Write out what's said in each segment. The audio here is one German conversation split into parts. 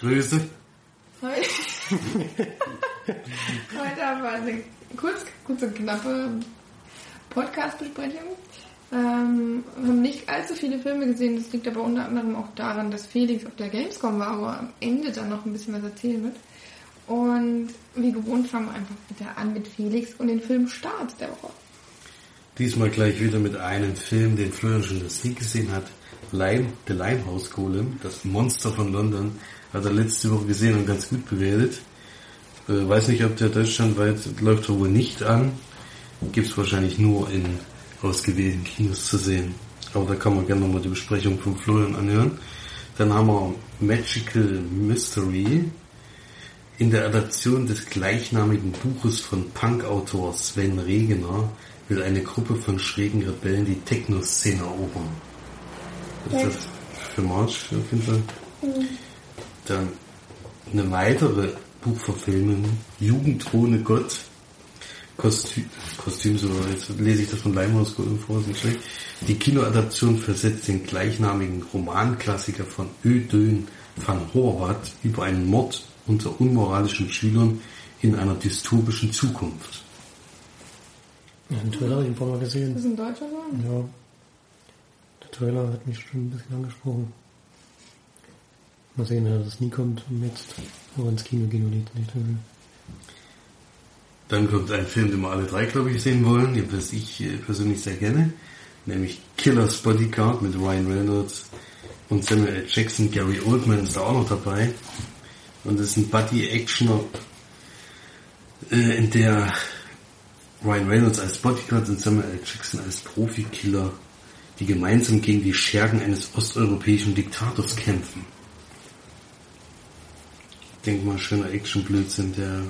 Grüße. Heute, Heute haben wir eine kurz, kurz und knappe Podcast-Besprechung. Ähm, wir haben nicht allzu viele Filme gesehen. Das liegt aber unter anderem auch daran, dass Felix auf der Gamescom war, wo er am Ende dann noch ein bisschen was erzählen wird. Und wie gewohnt fangen wir einfach wieder an mit Felix und den Film Start der Woche. Diesmal gleich wieder mit einem Film, den Florian schon das nie gesehen hat. Lime, The Limehouse Golem, das Monster von London, hat er letzte Woche gesehen und ganz gut bewertet. Äh, weiß nicht, ob der deutschlandweit läuft er wohl nicht an. Gibt es wahrscheinlich nur in ausgewählten Kinos zu sehen. Aber da kann man gerne nochmal die Besprechung von Florian anhören. Dann haben wir Magical Mystery in der Adaption des gleichnamigen Buches von Punk-Autor Sven Regener will eine Gruppe von schrägen Rebellen die Techno-Szene erobern. Das ist das für March auf jeden Fall. Dann eine weitere Buchverfilmung, Jugend ohne Gott. Kostüm, Kostüm so, jetzt lese ich das von Leimhaus vor, ist nicht schlecht. Die Kinoadaption versetzt den gleichnamigen Romanklassiker von Ödön van Horvath über einen Mord unter unmoralischen Schülern in einer dystopischen Zukunft. Ja, den Trailer habe ich ein paar Mal Das gesehen. ist ein deutscher Film? Ja. Der Trailer hat mich schon ein bisschen angesprochen. Mal sehen, wenn das nie kommt und jetzt nur ins Kino gehen und nicht, nicht will. Dann kommt ein Film, den wir alle drei, glaube ich, sehen wollen, den was ich äh, persönlich sehr gerne, nämlich Killer's Bodyguard mit Ryan Reynolds und Samuel L. Jackson. Gary Oldman ist da auch noch dabei. Und das ist ein Buddy-Actioner, äh, in der Ryan Reynolds als Bodyguard und Samuel L. Jackson als Profikiller, die gemeinsam gegen die Schergen eines osteuropäischen Diktators kämpfen. Ich denke mal, schöner Action-Blödsinn, der,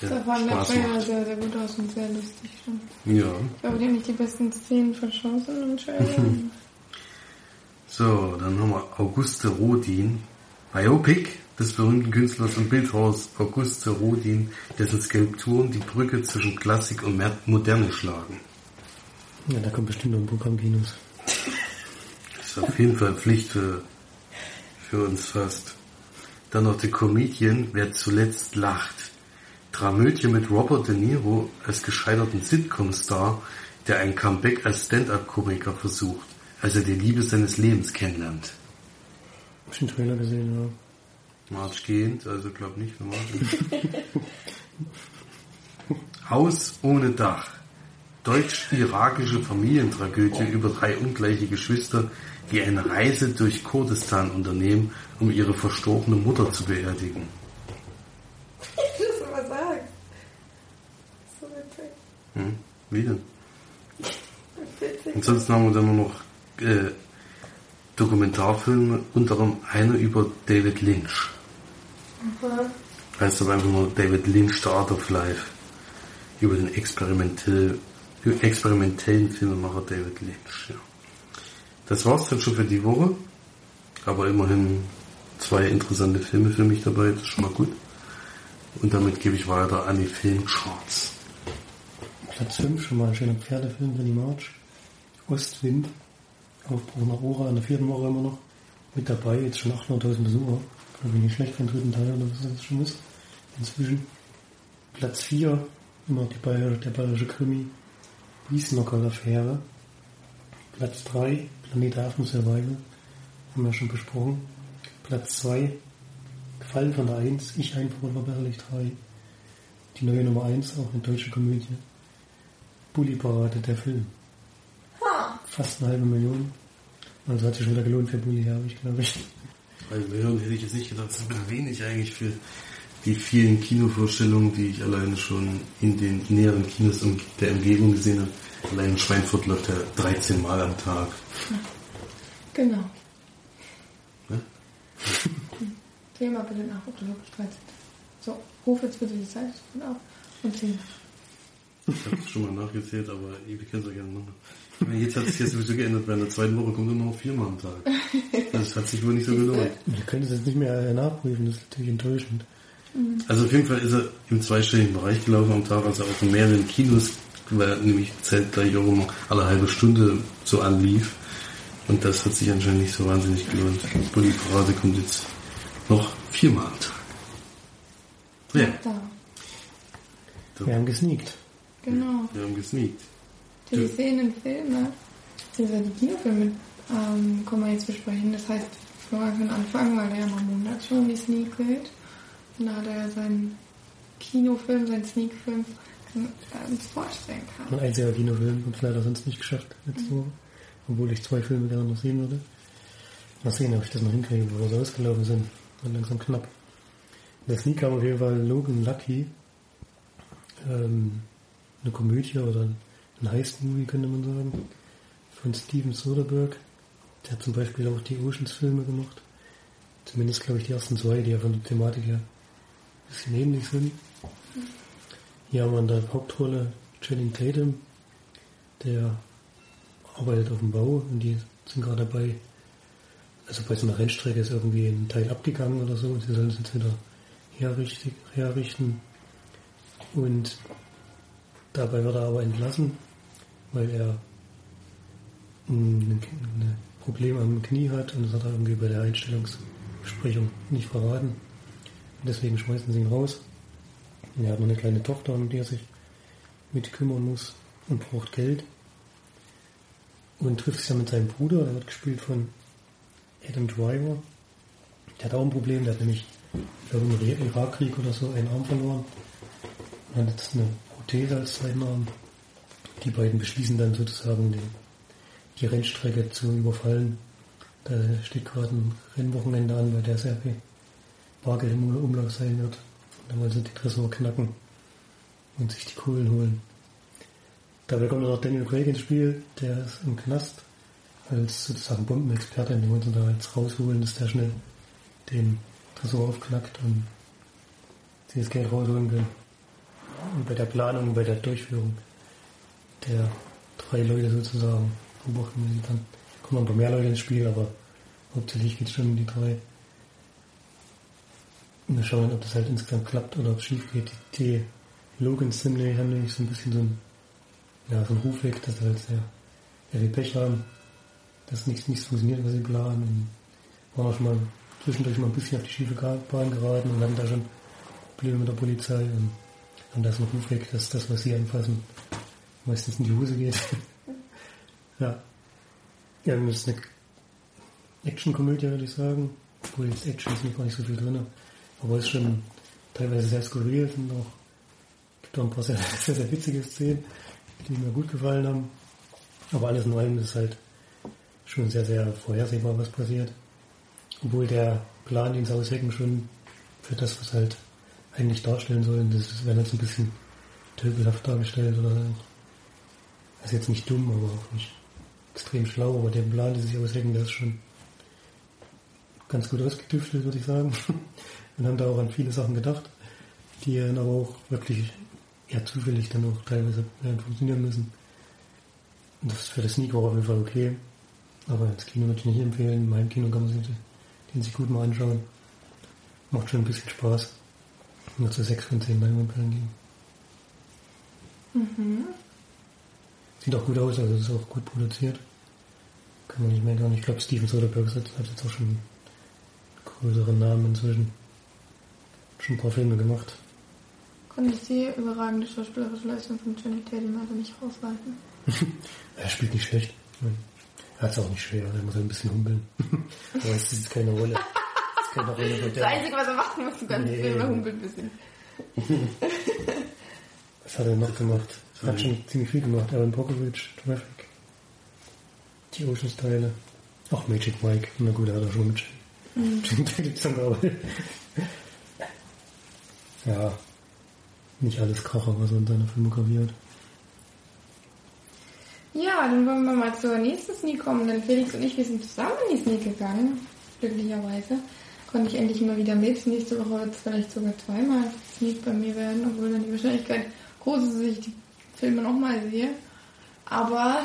der Da war der Spaß Trailer macht. sehr, sehr gut aus und sehr lustig schon. Ja. Ich glaube, die haben nicht die besten Szenen verschossen im Trailer. So, dann haben wir Auguste Rodin. Biopic des berühmten Künstlers und Bildhauers Auguste Rodin, dessen Skulpturen die Brücke zwischen Klassik und Moderne schlagen. Ja, da kommt bestimmt noch ein Programm Kinos. Das ist auf jeden Fall Pflicht für, für uns fast. Dann noch der Comedian, wer zuletzt lacht. Dramödie mit Robert De Niro als gescheiterten Sitcom-Star, der ein Comeback als Stand-Up-Komiker versucht, als er die Liebe seines Lebens kennenlernt. Hab ich den Trailer gesehen, ja. March gehend, also glaub nicht für March. Haus ohne Dach. Deutsch-irakische Familientragödie über drei ungleiche Geschwister, die eine Reise durch Kurdistan unternehmen, um ihre verstorbene Mutter zu beerdigen. Ich muss aber sagen. So witzig. Hm? Wie denn? Witzig. Ansonsten haben wir dann nur noch äh, Dokumentarfilme, unter anderem einer über David Lynch. Heißt aber einfach nur David Lynch, The Art of Life. Über den experimentell, experimentellen Filmemacher David Lynch. Ja. Das war's dann schon für die Woche. Aber immerhin zwei interessante Filme für mich dabei, das ist schon mal gut. Und damit gebe ich weiter an die Filmcharts. Platz 5 schon mal ein schöner Pferdefilm für die March. Ostwind. Aufbruch nach Ora in der vierten Woche immer noch. Mit dabei, jetzt schon 800.000 Besucher. Glaube ich nicht schlecht für den dritten Teil oder was das schon ist. Inzwischen. Platz 4, immer die Bayer, der bayerische Krimi. Wiesnocker-Affäre. Platz 3, Planet Affen Survival. Haben wir schon besprochen. Platz 2, Gefallen von der 1, Ich Einbruder Berlich 3. Die neue Nummer 1, auch eine deutsche Komödie. Bully Parade, der Film. Fast eine halbe Million. Also hat sich schon wieder gelohnt für Bully, habe ich, glaube ich. Bei Millionen hätte ich jetzt nicht gedacht, das ist ein wenig eigentlich für die vielen Kinovorstellungen, die ich alleine schon in den näheren Kinos um der Umgebung gesehen habe. Allein in Schweinfurt läuft er 13 Mal am Tag. Genau. Ne? Thema bitte nach, ob du wirklich 13 So, ruf jetzt bitte die Zeit auf und 10. Ich habe es schon mal nachgezählt, aber ihr könnt es ja gerne machen. Ich meine, Jetzt hat sich ja sowieso geändert, bei der zweiten Woche kommt er nur noch viermal am Tag. Das hat sich wohl nicht so gelohnt. Wir können es jetzt nicht mehr nachprüfen, das ist natürlich enttäuschend. Also auf jeden Fall ist er im zweistelligen Bereich gelaufen am Tag, also auch in mehreren Kinos, weil er nämlich zeitgleich auch immer alle halbe Stunde so anlief. Und das hat sich anscheinend nicht so wahnsinnig gelohnt. Bully Parade kommt jetzt noch viermal am Tag. Ja, Da. so. Wir haben gesneakt. Genau. wir haben gesneakt. Die Du- Szenenfilme, beziehungsweise die Kinofilme, ähm, können wir jetzt besprechen. Das heißt, Florian kann anfangen, weil er ja mal Monat schon die Sneak. Und da hat er ja seinen Kinofilm, seinen Sneak-Film uns vorstellen kann. Mein einziger Kinofilm und leider sonst nicht geschafft letzte Woche. Obwohl ich zwei Filme gerne noch sehen würde. Mal sehen, ob ich das noch hinkriege, bevor sie ausgelaufen sind. Und langsam knapp. Der Sneak kam auf jeden Fall Logan Lucky. Ähm, eine Komödie oder ein Heist-Movie, könnte man sagen. Von Steven Soderbergh. Der hat zum Beispiel auch die Oceans-Filme gemacht. Zumindest, glaube ich, die ersten zwei, die ja von der Thematik her ein bisschen ähnlich sind. Hier haben wir in der Hauptrolle Channing Tatum, der arbeitet auf dem Bau und die sind gerade dabei, also bei so einer Rennstrecke ist irgendwie ein Teil abgegangen oder so und sie sollen es jetzt wieder herrichten, herrichten. Und dabei wird er aber entlassen, weil er ein ein Problem am Knie hat und das hat er irgendwie bei der Einstellungsbesprechung nicht verraten. Und deswegen schmeißen sie ihn raus. Er hat noch eine kleine Tochter, um die er sich mit kümmern muss und braucht Geld. Und trifft sich dann mit seinem Bruder, der wird gespielt von Adam Driver. Der hat auch ein Problem, der hat nämlich im Irakkrieg oder so einen Arm verloren. Und hat jetzt eine Prothese als zweiten Arm. Die beiden beschließen dann sozusagen den, die Rennstrecke zu überfallen. Da steht gerade ein Rennwochenende an, weil der sehr viel Bargeld im Umlauf sein wird. Dann wollen sie die Tresor knacken und sich die Kohlen holen. Dabei kommt noch Daniel Craig ins Spiel, der ist im Knast als sozusagen Bombenexperte, den wollen sie da jetzt rausholen, dass der schnell den Tresor aufknackt und sie das Geld rausholen können. Und bei der Planung, bei der Durchführung der drei Leute sozusagen beobachten sie dann. Kommen ein paar mehr Leute ins Spiel, aber hauptsächlich geht es schon um die drei. Und wir schauen, ob das halt insgesamt klappt oder ob es schief geht. Die, die Logans sind nämlich, haben nämlich so ein bisschen so ein, ja, so ein Ruf weg, dass sie halt sehr, sehr viel Pech haben, dass nichts, nichts funktioniert, was sie planen. Und waren auch schon mal zwischendurch mal ein bisschen auf die schiefe Bahn geraten und hatten da schon Probleme mit der Polizei und haben da so einen Ruf weg, dass das, was sie anfassen, meistens in die Hose geht. ja. Ja, das ist eine Actionkomödie, würde ich sagen. Obwohl jetzt Action ist noch gar nicht so viel drin. Aber es schon teilweise sehr skurril und auch gibt auch ein paar sehr, sehr, sehr witzige Szenen, die mir gut gefallen haben. Aber alles in allem ist halt schon sehr, sehr vorhersehbar, was passiert. Obwohl der Plan, den sie aushecken, schon für das, was halt eigentlich darstellen sollen, das werden jetzt ein bisschen töbelhaft dargestellt oder das ist jetzt nicht dumm, aber auch nicht extrem schlau, aber der Plan, den sie aushecken, der ist schon ganz gut ausgetüftelt, würde ich sagen. Und haben da auch an viele Sachen gedacht, die dann aber auch wirklich eher zufällig dann auch teilweise funktionieren müssen. Und das ist für das Sneak war auf jeden Fall okay. Aber ins Kino würde ich nicht empfehlen. Meinem Kino kann man sich den sich gut mal anschauen. Macht schon ein bisschen Spaß. Nur zu 6 von 10 Leinwandperlen gehen. Mhm. Sieht auch gut aus, also ist auch gut produziert. Kann man nicht meckern. Ich glaube, Steven Soderbergh hat hat jetzt auch schon einen größeren Namen inzwischen. Schon ein paar Filme gemacht. Konnte ich die überragende schauspielerische Leistung von Johnny Tatum also nicht raushalten. Er spielt nicht schlecht. Er hat es auch nicht schwer, er muss ein bisschen humpeln. Aber es ist keine Rolle. Es ist keine Rolle Das der. Einzige, was er machen muss, du ganzen Nee. Film, er humpelt ein bisschen. Was hat er noch gemacht? Er hat schon ziemlich viel gemacht. Aaron Brockovich, Traffic. Die Oceans-Teile. Ach, Magic Mike. Na gut, er hat auch schon mit Jim Tatum zusammengearbeitet. Ja. Nicht alles Kracher, was er in seiner Filmografie hat. Ja, dann wollen wir mal zur nächsten Sneak kommen, denn Felix und ich, wir sind zusammen in die Sneak gegangen. Glücklicherweise konnte ich endlich mal wieder mit. Nächste Woche wird es vielleicht sogar zweimal Sneak bei mir werden, obwohl dann die Wahrscheinlichkeit groß ist, dass ich die Filme nochmal sehe. Aber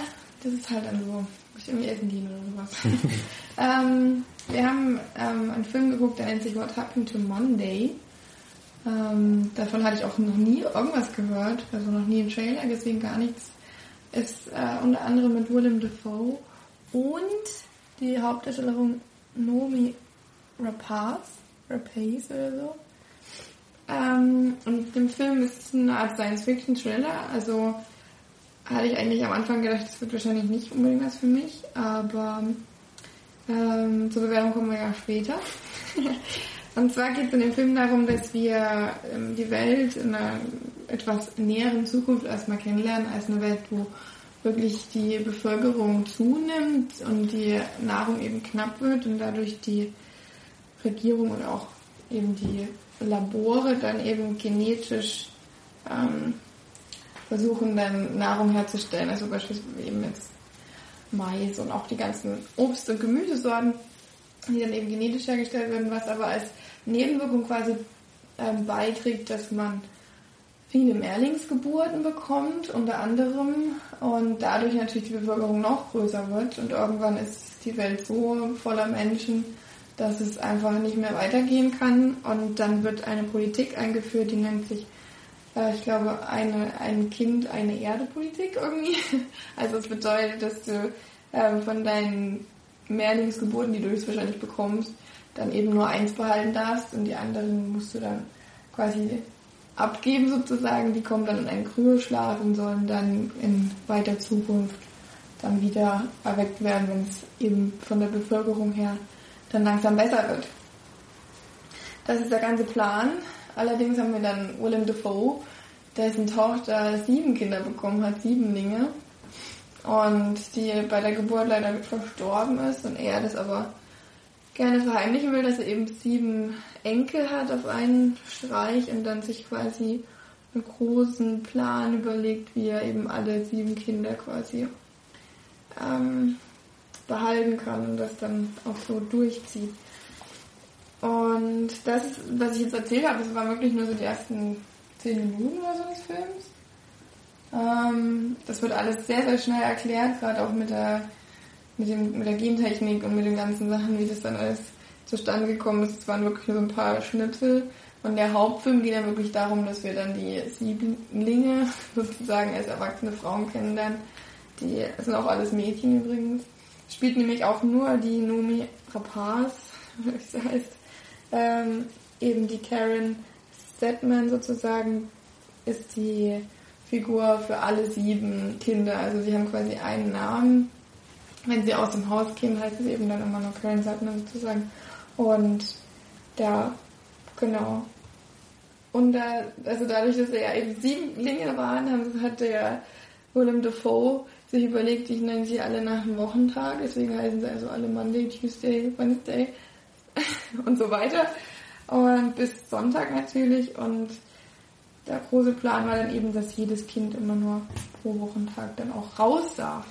das ist halt dann so, muss ich irgendwie essen gehen oder sowas. ähm, wir haben ähm, einen Film geguckt, der nennt sich What Happened to Monday. Ähm, davon hatte ich auch noch nie irgendwas gehört, also noch nie einen Trailer gesehen, gar nichts. Ist äh, unter anderem mit Willem Dafoe und die Hauptdarstellerin Nomi Rapaz, Rapaz oder so. Ähm, und im Film ist eine Art Science-Fiction-Thriller, also hatte ich eigentlich am Anfang gedacht, das wird wahrscheinlich nicht unbedingt was für mich, aber ähm, zur Bewerbung kommen wir ja später. Und zwar geht es in dem Film darum, dass wir ähm, die Welt in einer etwas näheren Zukunft erstmal kennenlernen, als eine Welt, wo wirklich die Bevölkerung zunimmt und die Nahrung eben knapp wird und dadurch die Regierung und auch eben die Labore dann eben genetisch ähm, versuchen dann Nahrung herzustellen, also beispielsweise eben jetzt Mais und auch die ganzen Obst- und Gemüsesorten, die dann eben genetisch hergestellt werden, was aber als Nebenwirkung quasi ähm, beiträgt, dass man viele Mehrlingsgeburten bekommt, unter anderem, und dadurch natürlich die Bevölkerung noch größer wird und irgendwann ist die Welt so voller Menschen, dass es einfach nicht mehr weitergehen kann und dann wird eine Politik eingeführt, die nennt sich, äh, ich glaube, eine, ein Kind, eine Erde-Politik irgendwie. Also es bedeutet, dass du äh, von deinen Mehrlingsgeburten, die du höchstwahrscheinlich bekommst, dann eben nur eins behalten darfst und die anderen musst du dann quasi abgeben sozusagen. Die kommen dann in einen Kryoschlaf und sollen dann in weiter Zukunft dann wieder erweckt werden, wenn es eben von der Bevölkerung her dann langsam besser wird. Das ist der ganze Plan. Allerdings haben wir dann Willem Dafoe, dessen Tochter sieben Kinder bekommen hat, Siebenlinge. Und die bei der Geburt leider verstorben ist und er das aber gerne verheimlichen will, dass er eben sieben Enkel hat auf einen Streich und dann sich quasi einen großen Plan überlegt, wie er eben alle sieben Kinder quasi ähm, behalten kann und das dann auch so durchzieht. Und das, was ich jetzt erzählt habe, das waren wirklich nur so die ersten zehn Minuten oder so des Films. Ähm, das wird alles sehr, sehr schnell erklärt, gerade auch mit der mit, dem, mit der Gentechnik und mit den ganzen Sachen, wie das dann alles zustande gekommen ist. Es waren wirklich nur so ein paar Schnipsel. Und der Hauptfilm geht dann wirklich darum, dass wir dann die Sieblinge sozusagen als erwachsene Frauen kennenlernen. Die sind auch alles Mädchen übrigens. Spielt nämlich auch nur die Nomi Rapaz, wie sie heißt. Ähm, eben die Karen Stedman sozusagen ist die Figur für alle sieben Kinder. Also sie haben quasi einen Namen wenn sie aus dem Haus gehen, heißt es eben dann immer noch Köln-Sattner sozusagen. Und ja, genau. Und da, also dadurch, dass er ja eben sieben Linge waren, hat der Willem Dafoe sich überlegt, ich nenne sie alle nach einem Wochentag, deswegen heißen sie also alle Monday, Tuesday, Wednesday und so weiter. Und bis Sonntag natürlich. Und der große Plan war dann eben, dass jedes Kind immer nur pro Wochentag dann auch raus darf.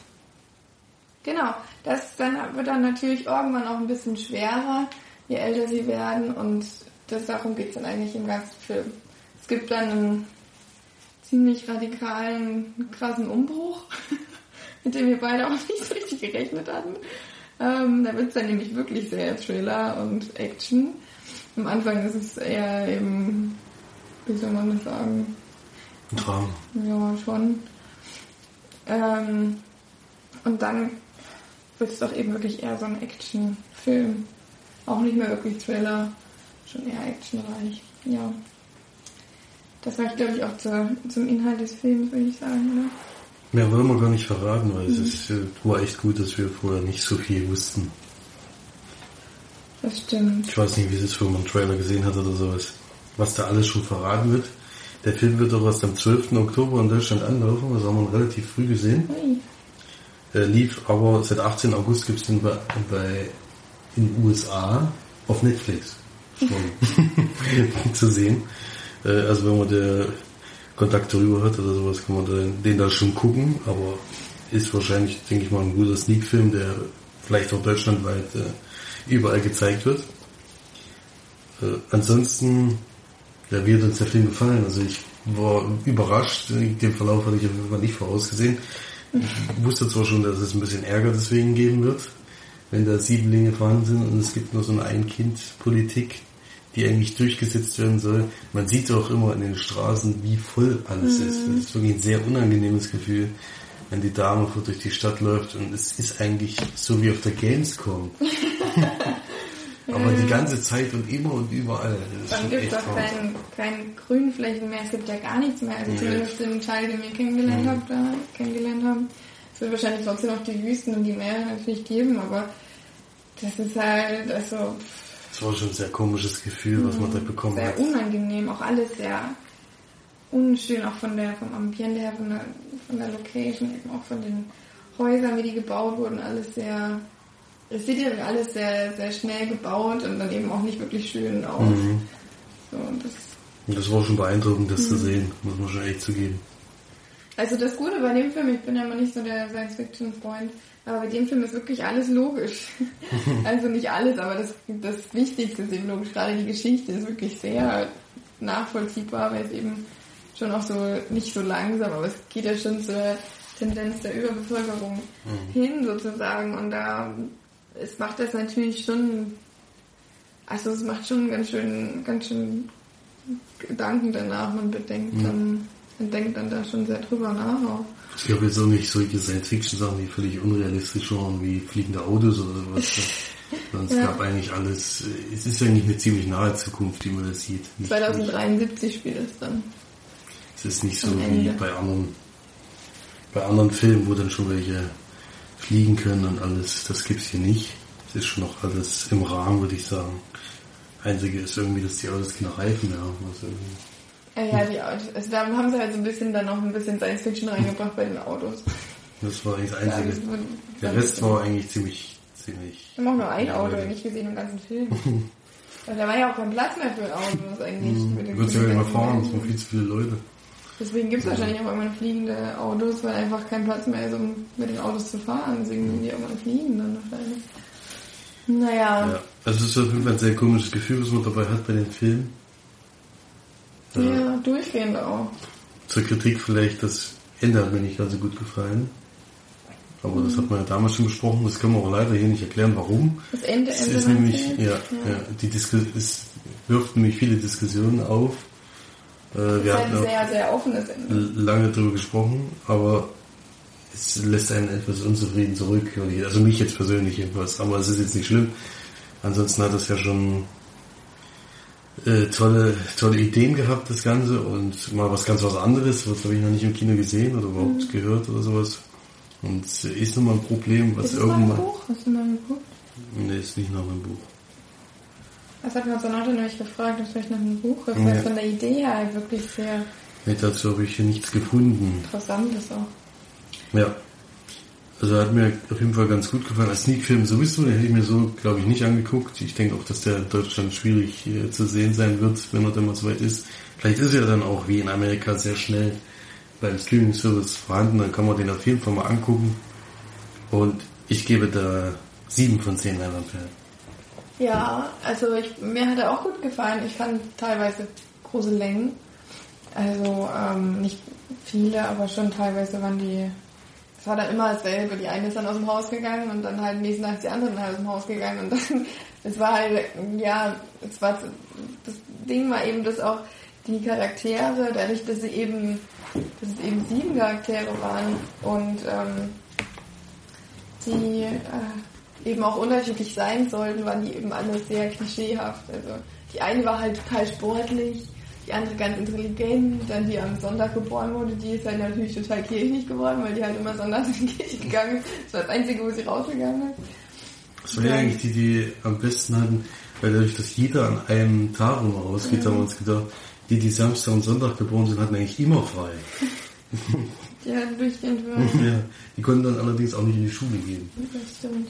Genau, das dann wird dann natürlich irgendwann auch ein bisschen schwerer, je älter sie werden und das, darum geht es dann eigentlich im ganzen Film. Es gibt dann einen ziemlich radikalen, krassen Umbruch, mit dem wir beide auch nicht so richtig gerechnet hatten. Ähm, da wird es dann nämlich wirklich sehr Thriller und Action. Am Anfang ist es eher eben, wie soll man das sagen? Ein Drama. Ja, schon. Ähm, und dann wird es doch eben wirklich eher so ein Actionfilm. Auch nicht mehr wirklich Thriller, schon eher actionreich. Ja. Das reicht, glaube ich, auch zu, zum Inhalt des Films, würde ich sagen. Ne? Mehr wollen wir gar nicht verraten, weil mhm. es äh, war echt gut, dass wir vorher nicht so viel wussten. Das stimmt. Ich weiß nicht, wie es ist, wenn man einen Trailer gesehen hat oder sowas. Was da alles schon verraten wird. Der Film wird doch erst am 12. Oktober in Deutschland anlaufen, das haben wir relativ früh gesehen. Äh, lief, aber seit 18. August gibt es den bei, bei in den USA auf Netflix zu sehen. Äh, also wenn man der Kontakt darüber hat oder sowas, kann man den, den da schon gucken, aber ist wahrscheinlich, denke ich mal, ein guter Sneak-Film, der vielleicht auch deutschlandweit äh, überall gezeigt wird. Äh, ansonsten, wie hat uns der Film gefallen? Also ich war überrascht, den Verlauf hatte ich auf jeden Fall nicht vorausgesehen. Ich wusste zwar schon, dass es ein bisschen Ärger deswegen geben wird, wenn da Siebenlinge vorhanden sind und es gibt nur so eine Ein-Kind-Politik, die eigentlich durchgesetzt werden soll. Man sieht auch immer in den Straßen, wie voll alles mhm. ist. Das ist wirklich ein sehr unangenehmes Gefühl, wenn die Dame vor durch die Stadt läuft und es ist eigentlich so wie auf der Gamescom. Aber die ganze Zeit und immer und überall. Dann gibt es auch kein, kein Grünflächen mehr, es gibt ja gar nichts mehr. Also Nee. zumindest den Teil, den wir kennengelernt, Mhm. haben, da, kennengelernt haben. Es wird wahrscheinlich trotzdem noch die Wüsten und die Meere natürlich geben, aber das ist halt also Das war schon ein sehr komisches Gefühl, was man da bekommen sehr hat. unangenehm, auch alles sehr unschön, auch von der, vom Ambiente her, von der, von der Location, eben auch von den Häusern, wie die gebaut wurden, alles sehr, es sieht ja alles sehr, sehr schnell gebaut und dann eben auch nicht wirklich schön aus. Mhm. So, das, das war schon beeindruckend, das zu Mhm. sehen, muss man schon echt zugeben. also das Gute bei dem Film, ich bin ja immer nicht so der Science-Fiction-Freund, aber bei dem Film ist wirklich alles logisch. also nicht alles, aber das, das Wichtigste ist eben logisch. Gerade die Geschichte ist wirklich sehr nachvollziehbar, weil es eben schon auch so, nicht so langsam, aber es geht ja schon zur Tendenz der Überbevölkerung hin sozusagen und da, es macht das natürlich schon, also es macht schon ganz schön, ganz schön Gedanken danach, man bedenkt Mhm. dann, man denkt dann da schon sehr drüber nach auch. Es gab jetzt auch nicht solche Science-Fiction-Sachen, die völlig unrealistisch waren, wie fliegende Autos oder sowas. Es Ja. gab eigentlich alles, es ist eigentlich eine ziemlich nahe Zukunft, die man da sieht. Nicht- 2073 spielt es dann. Es ist nicht so wie bei anderen, bei anderen Filmen, wo dann schon welche fliegen können und alles. Das gibt's hier nicht. Es ist schon noch alles im Rahmen, würde ich sagen. Einzige ist irgendwie, dass die Autos keine Reifen mehr haben. Irgendwie Äh, ja, die Autos. Also da haben sie halt so ein bisschen dann noch ein bisschen Science Fiction reingebracht bei den Autos. das war eigentlich das Ja, Einzige. das wird- Der Rest war eigentlich ziemlich, ziemlich. Wir haben auch nur ein Ja, Auto nicht gesehen im ganzen Film. Weil da war ja auch kein Platz mehr für Autos eigentlich. Hm. Wird ja immer fahren, es waren viel zu viele Leute. Deswegen gibt es wahrscheinlich auch irgendwann fliegende Autos, weil einfach kein Platz mehr ist, um mit den Autos zu fahren. Deswegen müssen die irgendwann fliegen dann wahrscheinlich. Naja, Ja. Also es ist auf jeden Fall ein sehr komisches Gefühl, was man dabei hat bei den Filmen. ja, durchgehend auch. Zur Kritik vielleicht, das Ende hat mir nicht ganz so gut gefallen. Aber das hat man ja damals schon besprochen, das können wir auch leider hier nicht erklären, warum. Das Ende, Es Ende ist nämlich, ja, jetzt? ja. die Disku es wirft nämlich viele Diskussionen auf. Äh, Das wir ist hatten auch sehr, sehr offenes Ende. lange darüber gesprochen, aber es lässt einen etwas unzufrieden zurück. Also mich jetzt persönlich jedenfalls, aber es ist jetzt nicht schlimm. Ansonsten hat es ja schon äh, tolle, tolle Ideen gehabt, das Ganze, und mal was ganz was anderes, was habe ich noch nicht im Kino gesehen oder überhaupt Mhm. gehört oder sowas. Und es ist nochmal ein Problem, was Ist irgendwann... Buch? Hast du mal geguckt? Nee, ist nicht nach einem Buch. Das hat mir Sonate nämlich gefragt, ob vielleicht nach einem Buch ist, Ja. weil es von der Idee her halt wirklich sehr Nee, dazu habe ich hier nichts gefunden. interessant ist auch. Ja. Also hat mir auf jeden Fall ganz gut gefallen. Als Sneak-Film sowieso, den hätte ich mir so, glaube ich, nicht angeguckt. Ich denke auch, dass der in Deutschland schwierig äh, zu sehen sein wird, wenn er dann mal soweit ist. Vielleicht ist er dann auch wie in Amerika sehr schnell beim Streaming-Service vorhanden. Dann kann man den auf jeden Fall mal angucken. Und ich gebe da sieben von zehn Leinwandperlen. Ja, also ich, mir hat er auch gut gefallen. Ich fand teilweise große Längen. Also ähm, nicht viele, aber schon teilweise waren die. Es war dann immer dasselbe. Die eine ist dann aus dem Haus gegangen und dann halt nächsten Tag ist die andere aus dem Haus gegangen und dann es war halt ja, es war das Ding war eben, dass auch die Charaktere, dadurch, dass sie eben, dass es eben sieben Charaktere waren und ähm, die äh, eben auch unterschiedlich sein sollten, waren die eben alle sehr klischeehaft. Also die eine war halt total sportlich, die andere ganz intelligent, dann die am Sonntag geboren wurde, die ist halt natürlich total kirchlich geworden, weil die halt immer sonntags in die Kirche gegangen ist. Das war das Einzige, wo sie rausgegangen ist. Das war ja eigentlich die, die am besten hatten, weil dadurch, dass jeder an einem Tag immer rausgeht, haben wir uns gedacht, die, die Samstag und Sonntag geboren sind, hatten eigentlich immer frei. Die halt durchgehend. Ja, die konnten dann allerdings auch nicht in die Schule gehen. Das stimmt.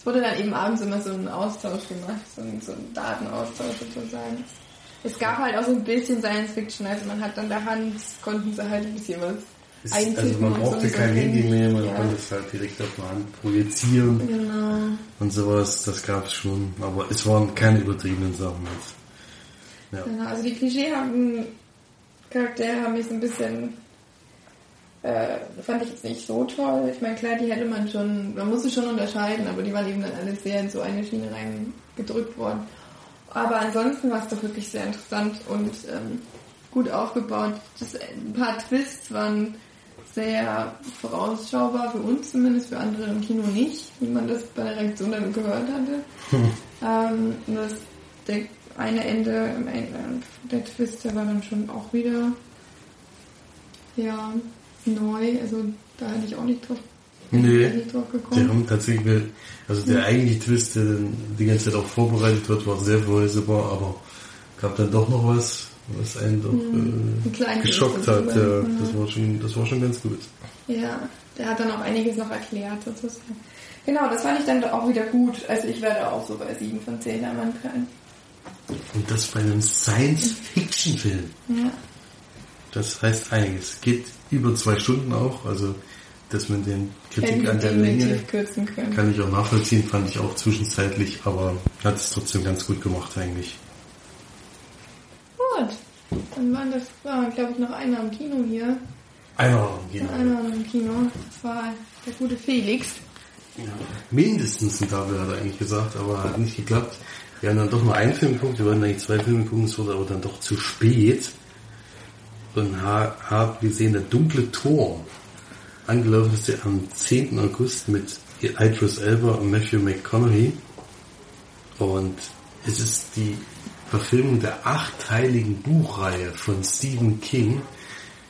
Es wurde dann eben abends immer so ein Austausch gemacht, so ein, so ein Datenaustausch sozusagen. Es gab halt auch so ein bisschen Science Fiction, also man hat an der Hand, konnten sie halt ein bisschen was Es, eintippen. also man brauchte so, kein so Handy mehr, man ja. konnte es halt direkt auf der Hand projizieren Genau. und sowas, das gab es schon. Aber es waren keine übertriebenen Sachen jetzt. Ja. Genau, also die klischeehaften Charaktere haben mich so ein bisschen, äh, fand ich jetzt nicht so toll. Ich meine, klar, die hätte man schon, man musste schon unterscheiden, aber die waren eben dann alle sehr in so eine Schiene reingedrückt worden. Aber ansonsten war es doch wirklich sehr interessant und ähm, gut aufgebaut. Das, ein paar Twists waren sehr vorausschaubar, für uns zumindest, für andere im Kino nicht, wie man das bei der Reaktion dann gehört hatte. Ähm, das der eine Ende, im Ende, der Twist, der war dann schon auch wieder ja neu. Also da hatte ich auch nicht drauf, Nee. nicht drauf gekommen. haben tatsächlich, also der eigentliche Twist, der dann die ganze Zeit auch vorbereitet wird, war sehr vorhersehbar, aber gab dann doch noch was, was einen doch Ein äh, kleines geschockt hat. Ja, das war schon, das war schon ganz gut. Ja, der hat dann auch einiges noch erklärt sozusagen. Genau, das fand ich dann auch wieder gut. Also ich werde auch so bei 7 von 10 am Anfang. Und das bei einem Science-Fiction-Film. Ja. Das heißt einiges. Geht über zwei Stunden auch, also dass man den Kritik an der Länge definitiv kürzen können. kann ich auch nachvollziehen, fand ich auch zwischenzeitlich, aber hat es trotzdem ganz gut gemacht eigentlich. Gut. Dann waren das, war, glaube ich, noch einer im Kino hier. Einer genau. Einer im Kino. Das war der gute Felix. Ja, mindestens ein Double hat er eigentlich gesagt, aber hat nicht geklappt. Wir haben dann doch nur einen Film geguckt, wir wollten eigentlich zwei Filme gucken, es wurde aber dann doch zu spät. Und ha- haben gesehen, der dunkle Tor. Angelaufen ist der am 10. August mit Idris Elba und Matthew McConaughey. Und es ist die Verfilmung der achteiligen Buchreihe von Stephen King.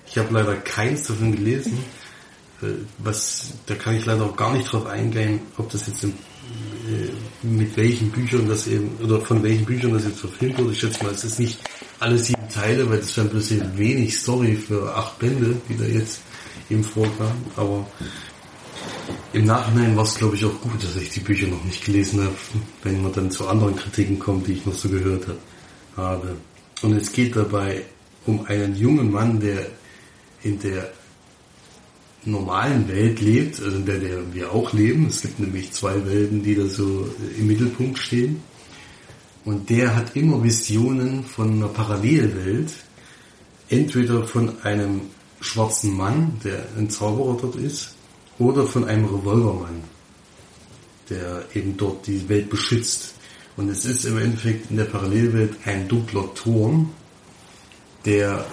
Ich habe leider keins davon gelesen. Äh, Was, da kann ich leider auch gar nicht drauf eingehen, ob das jetzt im, äh, mit welchen Büchern das eben, oder von welchen Büchern das jetzt verfilmt wurde. Ich schätze mal, es ist nicht alle sieben Teile, weil das wäre bloß eben wenig Story für acht Bände, die da jetzt eben vorkam. Aber im Nachhinein war es, glaube ich, auch gut, dass ich die Bücher noch nicht gelesen habe, wenn man dann zu anderen Kritiken kommt, die ich noch so gehört hab- habe. Und es geht dabei um einen jungen Mann, der in der normalen Welt lebt, also in der, der wir auch leben. Es gibt nämlich zwei Welten, die da so im Mittelpunkt stehen. Und der hat immer Visionen von einer Parallelwelt, entweder von einem schwarzen Mann, der ein Zauberer dort ist, oder von einem Revolvermann, der eben dort die Welt beschützt. Und es ist im Endeffekt in der Parallelwelt ein dunkler Turm, der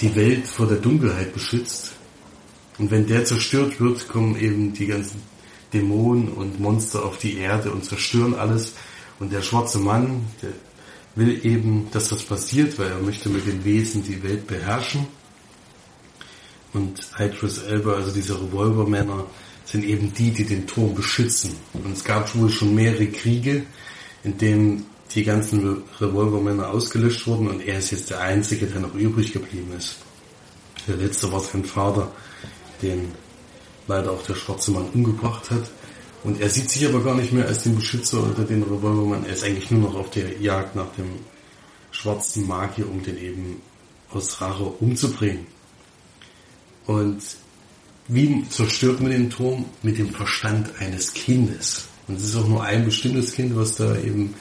die Welt vor der Dunkelheit beschützt. Und wenn der zerstört wird, kommen eben die ganzen Dämonen und Monster auf die Erde und zerstören alles. Und der schwarze Mann, der will eben, dass das passiert, weil er möchte mit den Wesen die Welt beherrschen. Und Idris Elba, also diese Revolvermänner, sind eben die, die den Turm beschützen. Und es gab wohl schon mehrere Kriege, in denen die ganzen Re- Revolvermänner ausgelöscht wurden und er ist jetzt der Einzige, der noch übrig geblieben ist. Der letzte war sein Vater, den leider auch der schwarze Mann umgebracht hat. Und er sieht sich aber gar nicht mehr als den Beschützer oder den Revolvermann. Er ist eigentlich nur noch auf der Jagd nach dem schwarzen Magier, um den eben aus Rache umzubringen. Und wie zerstört man den Turm? Mit dem Verstand eines Kindes. Und es ist auch nur ein bestimmtes Kind, was da eben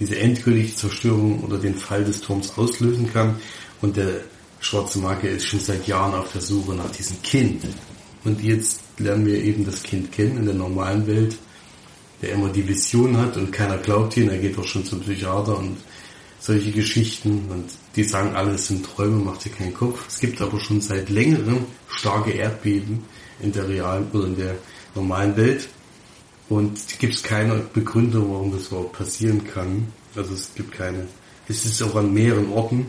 diese endgültige Zerstörung oder den Fall des Turms auslösen kann. Und der schwarze Magier ist schon seit Jahren auf der Suche nach diesem Kind. Und jetzt lernen wir eben das Kind kennen in der normalen Welt, der immer die Vision hat und keiner glaubt ihn. Er geht auch schon zum Psychiater und solche Geschichten. Und die sagen alle, es sind Träume, macht dir keinen Kopf. Es gibt aber schon seit längerem starke Erdbeben in der realen oder in der normalen Welt. Und gibt es keine Begründung, warum das überhaupt passieren kann. Also es gibt keine. Es ist auch an mehreren Orten,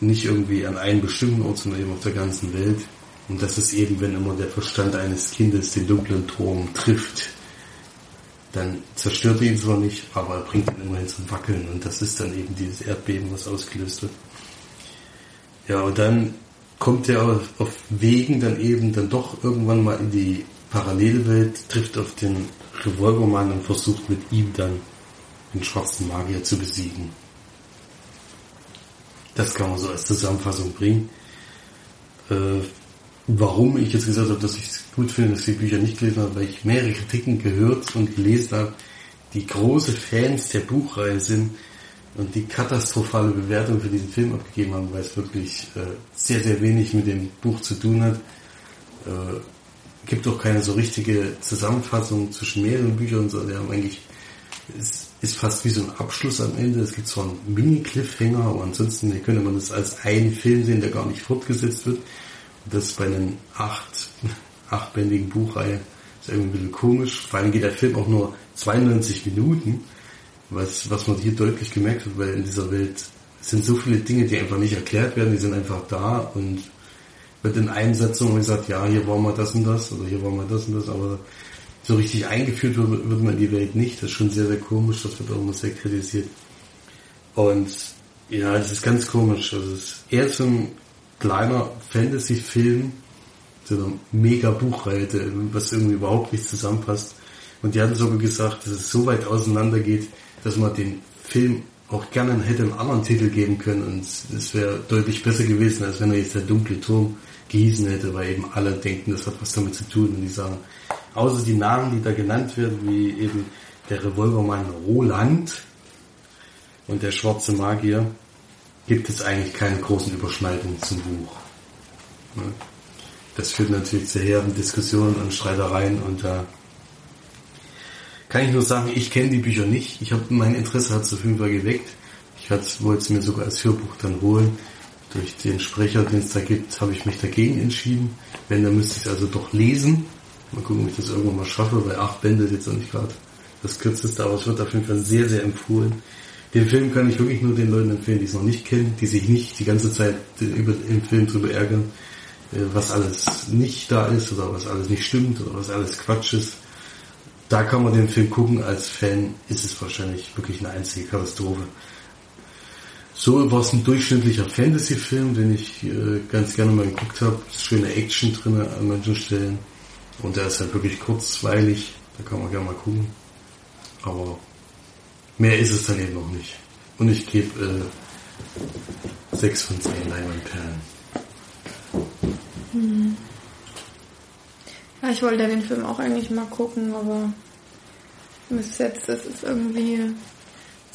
nicht irgendwie an einem bestimmten Ort, sondern eben auf der ganzen Welt. Und das ist eben, wenn immer der Verstand eines Kindes den dunklen Turm trifft, dann zerstört er ihn zwar nicht, aber er bringt ihn immerhin zum Wackeln. Und das ist dann eben dieses Erdbeben, was ausgelöst wird. Ja, und dann kommt er auf, Wegen dann eben dann doch irgendwann mal in die parallele Welt, trifft auf den Revolvermann und versucht mit ihm dann den schwarzen Magier zu besiegen. Das kann man so als Zusammenfassung bringen. Äh, warum ich jetzt gesagt habe, dass ich es gut finde, dass ich die Bücher nicht gelesen habe, weil ich mehrere Kritiken gehört und gelesen habe, die große Fans der Buchreihe sind und die katastrophale Bewertung für diesen Film abgegeben haben, weil es wirklich äh, sehr, sehr wenig mit dem Buch zu tun hat. Äh, gibt auch keine so richtige Zusammenfassung zwischen mehreren Büchern, sondern die haben eigentlich, es ist fast wie so ein Abschluss am Ende. Es gibt zwar einen Mini-Cliffhanger, aber ansonsten könnte man das als einen Film sehen, der gar nicht fortgesetzt wird. Das bei einem acht, achtbändigen Buchreihe ist irgendwie ein bisschen komisch. Vor allem geht der Film auch nur 92 Minuten, was, was man hier deutlich gemerkt hat, weil in dieser Welt sind so viele Dinge, die einfach nicht erklärt werden, die sind einfach da und wird in Einsetzungen gesagt, ja, hier wollen wir das und das oder hier wollen wir das und das, aber so richtig eingeführt wird, wird man die Welt nicht. Das ist schon sehr, sehr komisch, das wird auch immer sehr kritisiert. Und ja, es ist ganz komisch. Also es ist eher ein kleiner Fantasy-Film, so eine mega Buchreihe, was irgendwie überhaupt nicht zusammenpasst. Und die hatten sogar gesagt, dass es so weit auseinander geht, dass man den Film auch gerne hätte einen anderen Titel geben können und es wäre deutlich besser gewesen, als wenn er jetzt der dunkle Turm gießen hätte, weil eben alle denken, das hat was damit zu tun und die sagen, außer die Namen, die da genannt werden, wie eben der Revolvermann Roland und der schwarze Magier, gibt es eigentlich keine großen Überschneidungen zum Buch. Das führt natürlich zu herben Diskussionen und Streitereien und da kann ich nur sagen, ich kenne die Bücher nicht. Ich habe mein Interesse hat es auf jeden Fall geweckt. Ich wollte es mir sogar als Hörbuch dann holen durch den Sprecher, den es da gibt, habe ich mich dagegen entschieden. Wenn, dann müsste ich es also doch lesen. Mal gucken, ob ich das irgendwann mal schaffe, weil acht Bände ist jetzt auch nicht gerade das kürzeste, aber es wird auf jeden Fall sehr, sehr empfohlen. Den Film kann ich wirklich nur den Leuten empfehlen, die es noch nicht kennen, die sich nicht die ganze Zeit über den Film drüber ärgern, äh, was alles nicht da ist oder was alles nicht stimmt oder was alles Quatsch ist. Da kann man den Film gucken. Als Fan ist es wahrscheinlich wirklich eine einzige Katastrophe. So war es ein durchschnittlicher Fantasy-Film, den ich äh, ganz gerne mal geguckt habe. Schöne Action drin an manchen Stellen. Und der ist halt wirklich kurzweilig. Da kann man gerne mal gucken. Aber mehr ist es dann eben noch nicht. Und ich gebe äh, 6 von 10 Leinwandperlen. Hm. Ja, ich wollte den Film auch eigentlich mal gucken, aber bis jetzt das ist irgendwie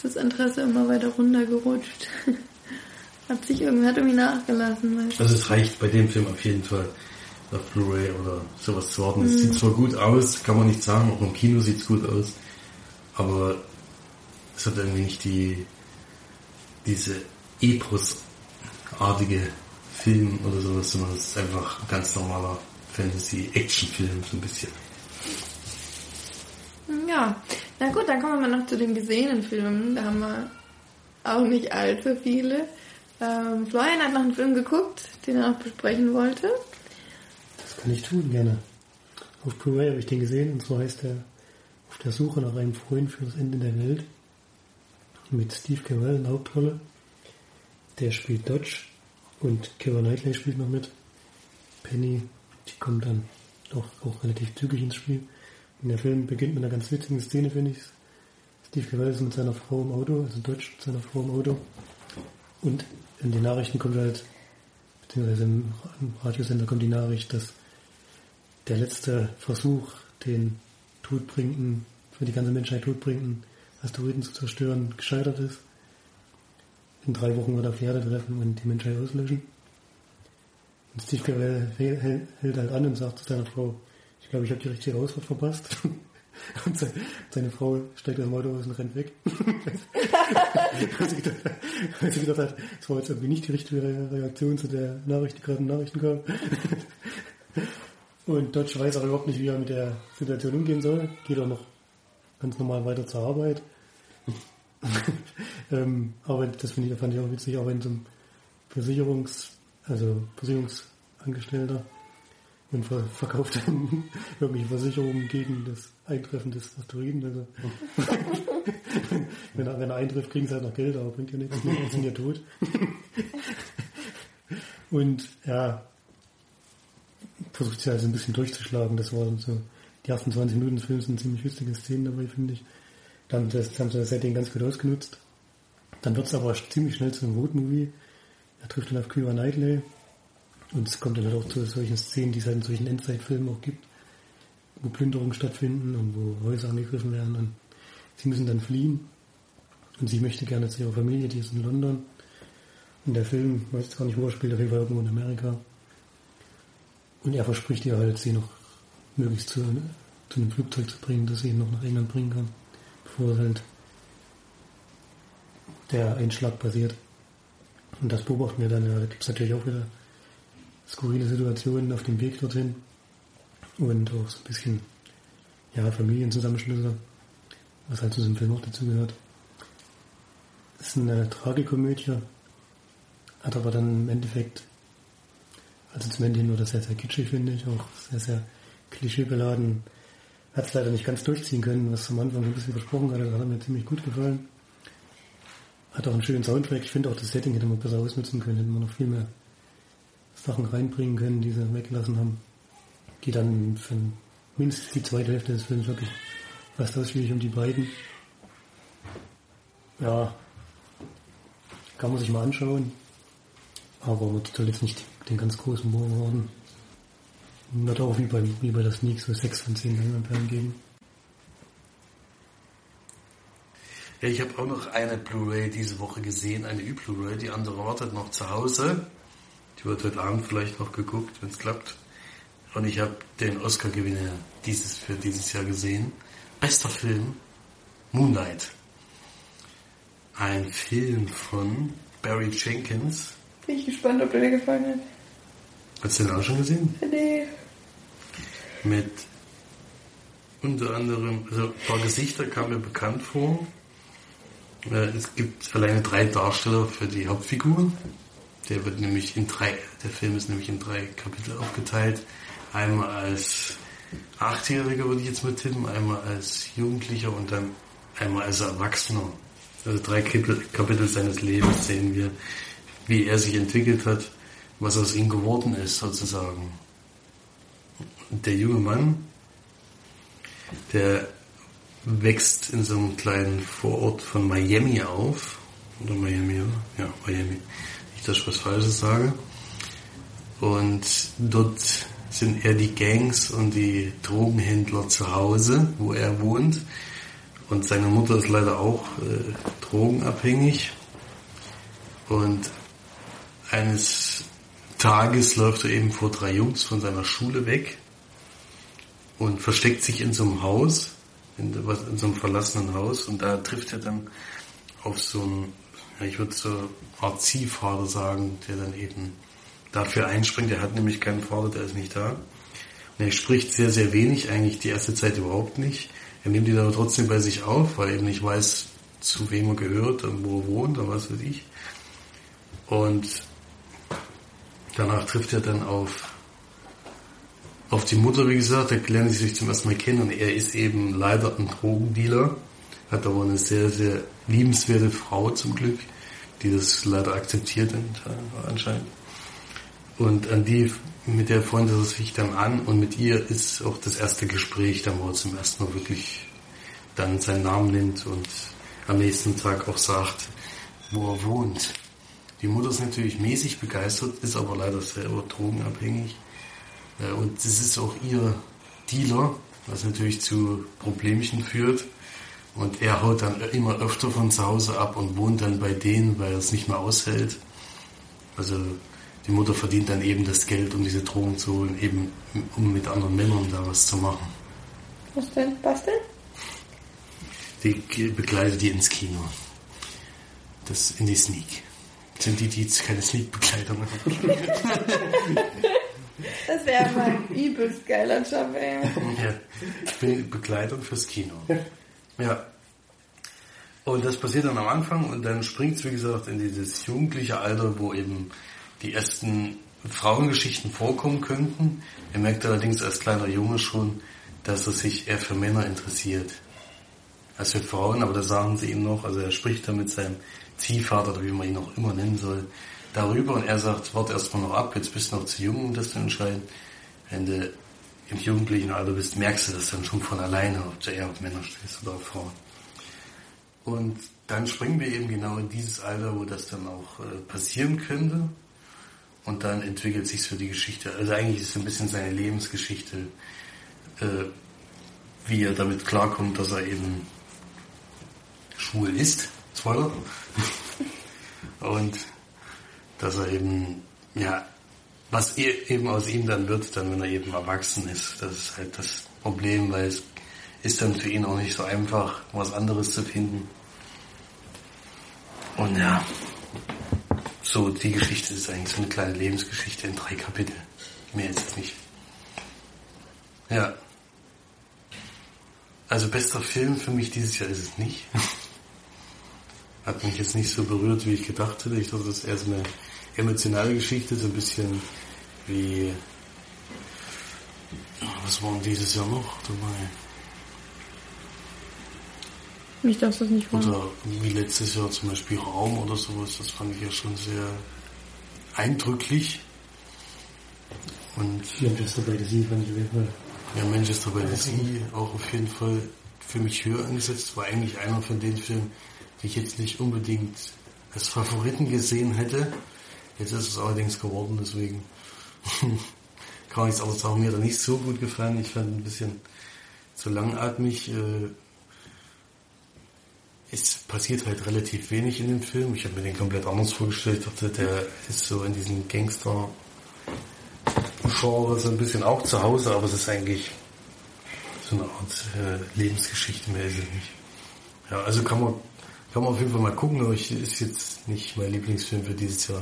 das Interesse immer weiter runtergerutscht. hat sich irgendwie, hat irgendwie nachgelassen. Weißt Also es reicht bei dem Film auf jeden Fall auf Blu-ray oder sowas zu warten. Mhm. Es sieht zwar gut aus, kann man nicht sagen, auch im Kino sieht es gut aus, aber es hat irgendwie nicht die diese Epos-artige Film oder sowas, sondern es ist einfach ein ganz normaler Fantasy-Action-Film, so ein bisschen. Ja, na gut, dann kommen wir mal noch zu den gesehenen Filmen. Da haben wir auch nicht allzu viele. Ähm, Florian hat noch einen Film geguckt, den er noch besprechen wollte. Das kann ich tun, gerne. Auf Blu-ray habe ich den gesehen und zwar heißt er Auf der Suche nach einem Freund für das Ende der Welt mit Steve Carell in der Hauptrolle. Der spielt Dodge und Kevin Knightley spielt noch mit. Penny, die kommt dann doch auch relativ zügig ins Spiel. Und der Film beginnt mit einer ganz witzigen Szene, finde ich. Steve Carell ist mit seiner Frau im Auto, also Deutsch mit seiner Frau im Auto. Und in den Nachrichten kommt halt, beziehungsweise im Radiosender kommt die Nachricht, dass der letzte Versuch, den todbringenden, für die ganze Menschheit todbringenden Asteroiden zu zerstören, gescheitert ist. In drei Wochen wird er auf die Erde treffen und die Menschheit auslöschen. Und Steve Carell hält halt an und sagt zu seiner Frau, ich glaube, ich habe die richtige Ausfahrt verpasst. Und seine Frau steigt aus dem Auto aus und rennt weg. weil, sie gedacht, weil sie gedacht hat, das war jetzt irgendwie nicht die richtige Reaktion zu der Nachricht, die gerade in Nachrichten kam. Und Dodge weiß auch überhaupt nicht, wie er mit der Situation umgehen soll. Geht auch noch ganz normal weiter zur Arbeit. ähm, aber das finde ich, fand ich auch witzig, auch wenn so ein Versicherungs, also Versicherungsangestellter und verkauft dann irgendwelche Versicherungen gegen das Eintreffen des Asteroiden. Also wenn, er, wenn er eintrifft, kriegen sie halt noch Geld, aber bringt ja nichts, die sind ja tot. und ja, versucht sich also ein bisschen durchzuschlagen. Das waren so, die ersten 20 Minuten des Films sind ziemlich witzige Szenen dabei, finde ich. Dann das, haben sie das Setting ganz gut ausgenutzt. Dann wird es aber ziemlich schnell zu einem Roadmovie. Er trifft dann auf Kyra Knightley, und es kommt dann halt auch zu solchen Szenen, die es halt in solchen Endzeitfilmen auch gibt, wo Plünderungen stattfinden und wo Häuser angegriffen werden. Und sie müssen dann fliehen. Und sie möchte gerne zu ihrer Familie, die ist in London. Und der Film, weiß gar nicht, wo er spielt, auf jeden Fall irgendwo in Amerika. Und er verspricht ihr halt, sie noch möglichst zu, zu einem Flugzeug zu bringen, dass sie ihn noch nach England bringen kann, bevor halt der Einschlag passiert. Und das beobachten wir dann, ja, da gibt es natürlich auch wieder skurrile Situationen auf dem Weg dorthin und auch so ein bisschen ja, Familienzusammenschlüsse, was halt zu diesem Film auch dazu gehört. Es ist eine Tragikomödie, hat aber dann im Endeffekt, also zum Ende nur das sehr, sehr kitschig, finde ich, auch sehr, sehr klischeebeladen. Hat es leider nicht ganz durchziehen können, was am Anfang ein bisschen versprochen hatte, das hat mir ziemlich gut gefallen. Hat auch einen schönen Soundtrack. Ich finde auch das Setting hätte man besser ausnutzen können, hätte man noch viel mehr Sachen reinbringen können, die sie weggelassen haben. Die dann für mindestens die zweite Hälfte des Films wirklich fast ausschließlich um die beiden. Ja, kann man sich mal anschauen. Aber man soll jetzt nicht den ganz großen Bogen worden. Wird auch wie bei, wie bei der Sneak so 6 von 10 Leinwandperlen geben. Ja, ich habe auch noch eine Blu-ray diese Woche gesehen, eine Ü-Blu-ray, die andere wartet noch zu Hause. Die wird heute Abend vielleicht noch geguckt, wenn es klappt. Und ich habe den Oscar-Gewinner dieses, für dieses Jahr gesehen. Bester Film, Moonlight. Ein Film von Barry Jenkins. Bin ich gespannt, ob der dir gefallen hat. Hast du den auch schon gesehen? Nee. Mit unter anderem, also ein paar Gesichter kamen mir bekannt vor. Äh, Es gibt alleine drei Darsteller für die Hauptfigur. Der wird nämlich in drei, der Film ist nämlich in drei Kapitel aufgeteilt. Einmal als Achtjähriger würde ich jetzt mal tippen, einmal als Jugendlicher und dann einmal als Erwachsener. Also drei Kapitel, Kapitel seines Lebens sehen wir, wie er sich entwickelt hat, was aus ihm geworden ist sozusagen. Der junge Mann, der wächst in so einem kleinen Vorort von Miami auf. Oder Miami, oder? Ja, Miami. Nicht, dass ich was Falsches sage. Und dort sind eher die Gangs und die Drogenhändler zu Hause, wo er wohnt. Und seine Mutter ist leider auch äh, drogenabhängig. Und eines Tages läuft er eben vor drei Jungs von seiner Schule weg und versteckt sich in so einem Haus, in, in so einem verlassenen Haus. Und da trifft er dann auf so einen, ja, ich würde so Art Ziehvater sagen, der dann eben dafür einspringt. Er hat nämlich keinen Vater, der ist nicht da. Und er spricht sehr, sehr wenig, eigentlich die erste Zeit überhaupt nicht. Er nimmt ihn aber trotzdem bei sich auf, weil er eben nicht weiß, zu wem er gehört und wo er wohnt oder was weiß ich. Und danach trifft er dann auf, auf die Mutter, wie gesagt, da lernen sie sich zum ersten Mal kennen und er ist eben leider ein Drogendealer, hat aber eine sehr, sehr liebenswerte Frau zum Glück, die das leider akzeptiert anscheinend. Und an die, mit der freundet er sich dann an und mit ihr ist auch das erste Gespräch, dann wo er zum ersten Mal wirklich dann seinen Namen nimmt und am nächsten Tag auch sagt, wo er wohnt. Die Mutter ist natürlich mäßig begeistert, ist aber leider selber drogenabhängig. Äh, Und es ist auch ihr Dealer, was natürlich zu Problemchen führt. Und er haut dann immer öfter von zu Hause ab und wohnt dann bei denen, weil er es nicht mehr aushält. Also die Mutter verdient dann eben das Geld, um diese Drogen zu holen, eben um mit anderen Männern da was zu machen. Was denn? Was denn? Die begleitet die ins Kino. Das in die Sneak. Sind die, die jetzt keine Sneak-Begleiter mehr haben? Das wäre mal ein übelst geiler Job, ey. Ja, ich bin Begleitung fürs Kino. Ja. Und das passiert dann am Anfang und dann springt es, wie gesagt, in dieses jugendliche Alter, wo eben die ersten Frauengeschichten vorkommen könnten. Er merkt allerdings als kleiner Junge schon, dass er sich eher für Männer interessiert. Als für Frauen, aber das sagen sie ihm noch. Also er spricht da mit seinem Ziehvater, oder wie man ihn auch immer nennen soll, darüber und er sagt, warte erstmal noch ab, jetzt bist du noch zu jung, um das zu entscheiden. Wenn du im jugendlichen Alter bist, merkst du das dann schon von alleine, ob du eher auf Männer stehst oder auf Frauen. Und dann springen wir eben genau in dieses Alter, wo das dann auch äh, passieren könnte. Und dann entwickelt sich für die Geschichte. Also eigentlich ist es ein bisschen seine Lebensgeschichte, äh, wie er damit klarkommt, dass er eben schwul ist. Spoiler. Und dass er eben, ja, was eben aus ihm dann wird, dann wenn er eben erwachsen ist. Das ist halt das Problem, weil es ist dann für ihn auch nicht so einfach, was anderes zu finden. Und ja, so, die Geschichte ist eigentlich so eine kleine Lebensgeschichte in drei Kapitel. Mehr ist es nicht. Ja. Also bester Film für mich dieses Jahr ist es nicht. Hat mich jetzt nicht so berührt, wie ich gedacht hätte. Ich dachte, das ist eher so eine emotionale Geschichte, so ein bisschen wie was war denn dieses Jahr noch dabei? Nicht, dass das nicht war. Oder wie letztes Jahr zum Beispiel Raum oder sowas, das fand ich ja schon sehr eindrücklich. Und Manchester by the Sea fand ich auf jeden Fall. ja, Manchester by the Sea auch auf jeden Fall für mich höher angesetzt, war eigentlich einer von den Filmen, ich jetzt nicht unbedingt als Favoriten gesehen hätte. Jetzt ist es allerdings geworden, deswegen kann ich es auch sagen, mir hat er nicht so gut gefallen. Ich fand ein bisschen zu langatmig. Äh, es passiert halt relativ wenig in dem Film. Ich habe mir den komplett anders vorgestellt. Ich dachte, der ist so in diesem Gangster Genre so ein bisschen auch zu Hause, aber es ist eigentlich so eine Art äh, Lebensgeschichte mehr ist es nicht. Ja, also kann man, kann man auf jeden Fall mal gucken, aber ich ist jetzt nicht mein Lieblingsfilm für dieses Jahr.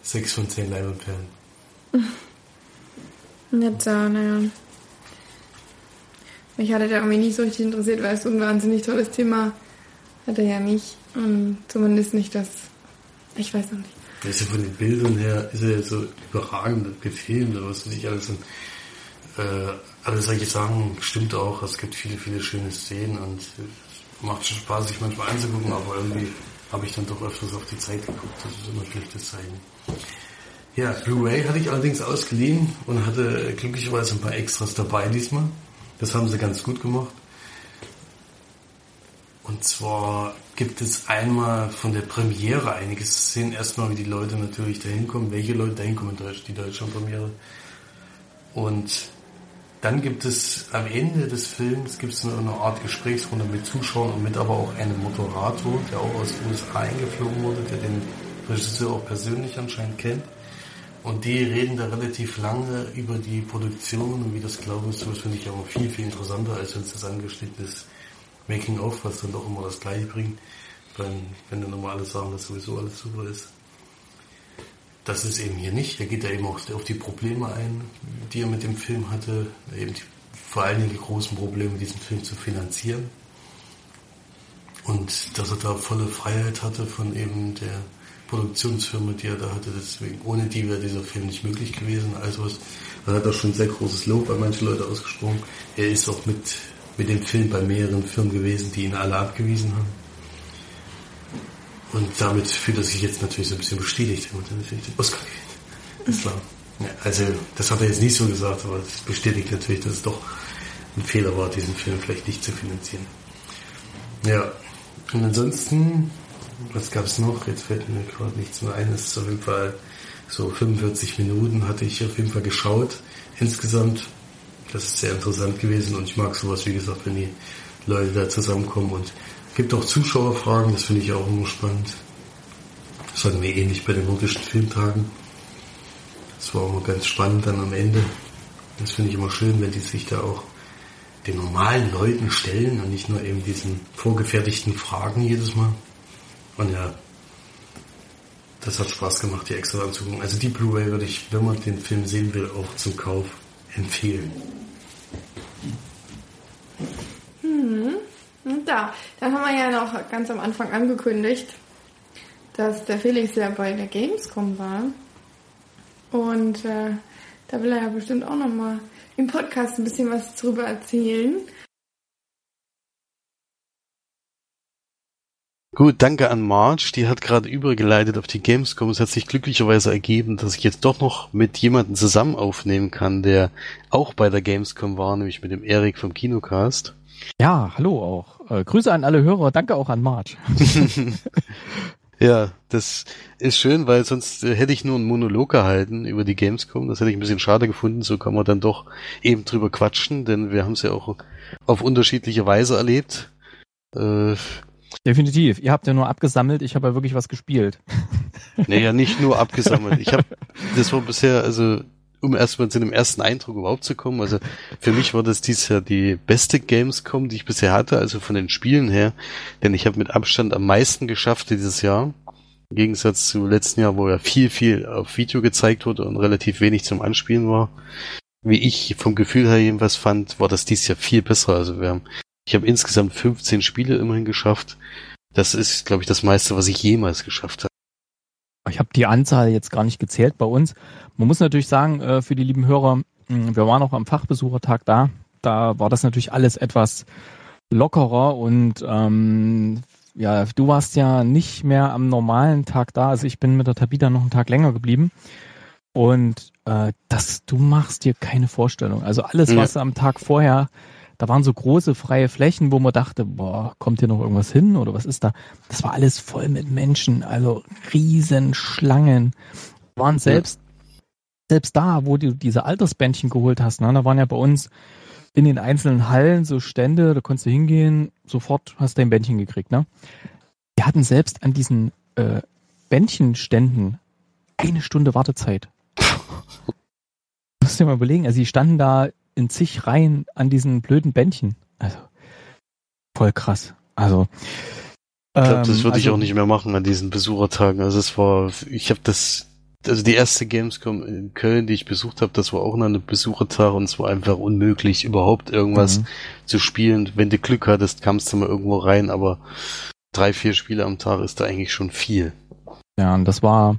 Sechs von zehn Leinwandperlen. Jetzt, ja, naja. Mich hatte der irgendwie nicht so richtig interessiert, weil es so ein wahnsinnig tolles Thema hat er ja nicht. Und zumindest nicht das. Ich weiß noch nicht. Der ist ja von den Bildern her, ist er ja so überragend gefilmt, oder was weiß ich alles. Und, äh, alle solche Sachen stimmt auch. Es gibt viele, viele schöne Szenen und es macht schon Spaß, sich manchmal anzugucken, aber irgendwie habe ich dann doch öfters auf die Zeit geguckt. Das ist immer ein schlechtes Zeichen. Ja, Blu-ray hatte ich allerdings ausgeliehen und hatte glücklicherweise ein paar Extras dabei diesmal. Das haben sie ganz gut gemacht. Und zwar gibt es einmal von der Premiere einige Szenen. Erstmal, wie die Leute natürlich dahin kommen, welche Leute dahin kommen die Deutschland-Premiere. Und dann gibt es am Ende des Films gibt es eine, Art Gesprächsrunde mit Zuschauern und mit aber auch einem Moderator, der auch aus den USA eingeflogen wurde, der den Regisseur auch persönlich anscheinend kennt. Und die reden da relativ lange über die Produktion und wie das glaube ich, das finde ich aber viel, viel interessanter, als wenn es das angeschnitten ist. Making-of, was dann doch immer das Gleiche bringt, wenn, wenn dann immer alle sagen, dass sowieso alles super ist. Das ist eben hier nicht. Er geht da eben auch auf die Probleme ein, die er mit dem Film hatte. Eben die, vor allen Dingen die großen Probleme, diesen Film zu finanzieren. Und dass er da volle Freiheit hatte von eben der Produktionsfirma, die er da hatte. Deswegen, ohne die wäre dieser Film nicht möglich gewesen. Also was, er hat auch schon sehr großes Lob bei manchen Leuten ausgesprochen. Er ist auch mit mit dem Film bei mehreren Firmen gewesen, die ihn alle abgewiesen haben. Und damit fühlt er sich jetzt natürlich so ein bisschen bestätigt, Oscar gewinnt. Ja, also, das hat er jetzt nicht so gesagt, aber es bestätigt natürlich, dass es doch ein Fehler war, diesen Film vielleicht nicht zu finanzieren. Ja, und ansonsten, was gab es noch? Jetzt fällt mir gerade nichts mehr ein. Es ist auf jeden Fall so 45 Minuten hatte ich auf jeden Fall geschaut. Insgesamt das ist sehr interessant gewesen und ich mag sowas, wie gesagt, wenn die Leute da zusammenkommen und gibt auch Zuschauerfragen, das finde ich auch immer spannend. Das hatten wir ähnlich bei den nordischen Filmtagen. Das war auch immer ganz spannend dann am Ende. Das finde ich immer schön, wenn die sich da auch den normalen Leuten stellen und nicht nur eben diesen vorgefertigten Fragen jedes Mal. Und ja, das hat Spaß gemacht, die extra anzugucken. Also die Blu-ray würde ich, wenn man den Film sehen will, auch zum Kauf empfehlen. Da, dann haben wir ja noch ganz am Anfang angekündigt, dass der Felix ja bei der Gamescom war. Und äh, da will er ja bestimmt auch nochmal im Podcast ein bisschen was drüber erzählen. Gut, danke an Marge. Die hat gerade übergeleitet auf die Gamescom. Es hat sich glücklicherweise ergeben, dass ich jetzt doch noch mit jemandem zusammen aufnehmen kann, der auch bei der Gamescom war, nämlich mit dem Erik vom Kinocast. Ja, hallo auch. Äh, Grüße an alle Hörer. Danke auch an Marge. ja, das ist schön, weil sonst äh, hätte ich nur einen Monolog gehalten über die Gamescom. Das hätte ich ein bisschen schade gefunden. So kann man dann doch eben drüber quatschen, denn wir haben es ja auch auf unterschiedliche Weise erlebt. Äh, Definitiv. Ihr habt ja nur abgesammelt, ich habe ja wirklich was gespielt. Naja, nicht nur abgesammelt. Ich habe, das war bisher, also um erstmal zu dem ersten Eindruck überhaupt zu kommen. Also für mich war das dies Jahr die beste Gamescom, die ich bisher hatte, also von den Spielen her. Denn ich habe mit Abstand am meisten geschafft dieses Jahr. Im Gegensatz zu letzten Jahr, wo ja viel, viel auf Video gezeigt wurde und relativ wenig zum Anspielen war. Wie ich vom Gefühl her jedenfalls fand, war das dieses Jahr viel besser. Also wir haben, ich habe insgesamt 15 Spiele immerhin geschafft. Das ist, glaube ich, das meiste, was ich jemals geschafft habe. Ich habe die Anzahl jetzt gar nicht gezählt bei uns. Man muss natürlich sagen, äh, für die lieben Hörer, wir waren auch am Fachbesuchertag da. Da war das natürlich alles etwas lockerer und ähm, ja, du warst ja nicht mehr am normalen Tag da. Also ich bin mit der Tabita noch einen Tag länger geblieben. Und äh, das, du machst dir keine Vorstellung. Also alles, was ja. am Tag vorher, da waren so große freie Flächen, wo man dachte, boah, kommt hier noch irgendwas hin oder was ist da? Das war alles voll mit Menschen, also riesen Schlangen. Waren selbst, ja. selbst da, wo du diese Altersbändchen geholt hast, ne, da waren ja bei uns in den einzelnen Hallen so Stände, da konntest du hingehen, sofort hast du dein Bändchen gekriegt, ne? Wir hatten selbst an diesen äh, Bändchenständen eine Stunde Wartezeit. musst dir mal überlegen, also die standen da in zig Reihen an diesen blöden Bändchen. Also voll krass. Also ich glaube, das würde also, ich auch nicht mehr machen an diesen Besuchertagen. Also es war, ich habe das also die erste Gamescom in Köln, die ich besucht habe, das war auch eine Besuchertag und es war einfach unmöglich, überhaupt irgendwas mhm. zu spielen. Wenn du Glück hattest, kamst du mal irgendwo rein, aber drei, vier Spiele am Tag ist da eigentlich schon viel. Ja, und das war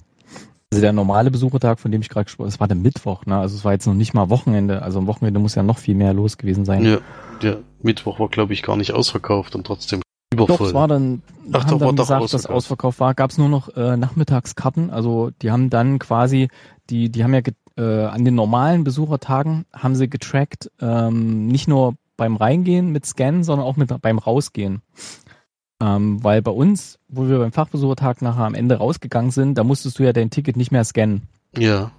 also der normale Besuchertag, von dem ich gerade gesprochen habe, das war der Mittwoch, ne? Also es war jetzt noch nicht mal Wochenende. Also am Wochenende muss ja noch viel mehr los gewesen sein. Ja, der Mittwoch war, glaube ich, gar nicht ausverkauft und trotzdem Übervoll. Doch, es war dann, Ach, haben dann gesagt, dass Ausverkauf war. Gab es nur noch äh, Nachmittagskarten. Also die haben dann quasi, die, die haben ja äh, an den normalen Besuchertagen haben sie getrackt, ähm, nicht nur beim Reingehen mit Scannen, sondern auch mit beim Rausgehen. Ähm, weil bei uns, wo wir beim Fachbesuchertag nachher am Ende rausgegangen sind, da musstest du ja dein Ticket nicht mehr scannen. Ja.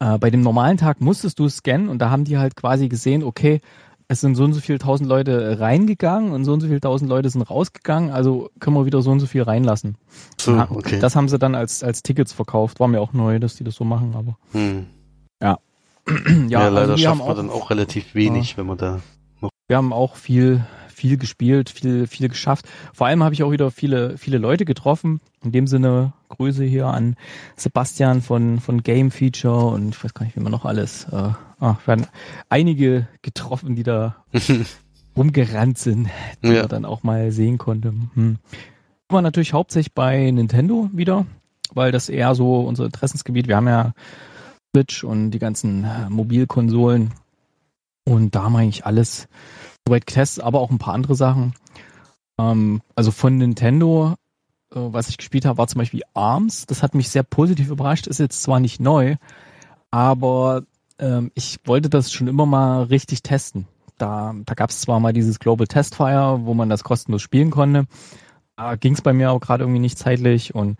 Äh, bei dem normalen Tag musstest du scannen und da haben die halt quasi gesehen, okay, es sind so und so viele tausend Leute reingegangen und so und so viele tausend Leute sind rausgegangen, also können wir wieder so und so viel reinlassen. So, okay. Das haben sie dann als, als Tickets verkauft. War mir auch neu, dass die das so machen, aber. Hm. Ja. ja. ja, leider also schafft man auch, dann auch relativ wenig, ja. wenn man da noch. Wir haben auch viel, viel gespielt, viel, viel geschafft. Vor allem habe ich auch wieder viele, viele Leute getroffen. In dem Sinne Grüße hier an Sebastian von, von Game Feature und ich weiß gar nicht, wie man noch alles. Äh, ah, wir haben einige getroffen, die da rumgerannt sind, die ja. man dann auch mal sehen konnte. Hm. War natürlich hauptsächlich bei Nintendo wieder, weil das eher so unser Interessensgebiet. Wir haben ja Switch und die ganzen äh, Mobilkonsolen und da haben eigentlich alles soweit getestet, aber auch ein paar andere Sachen. Ähm, also von Nintendo, äh, was ich gespielt habe, war zum Beispiel ARMS. Das hat mich sehr positiv überrascht. Ist jetzt zwar nicht neu, aber ähm, ich wollte das schon immer mal richtig testen. Da, da gab es zwar mal dieses Global Testfire, wo man das kostenlos spielen konnte. Da ging es bei mir auch gerade irgendwie nicht zeitlich und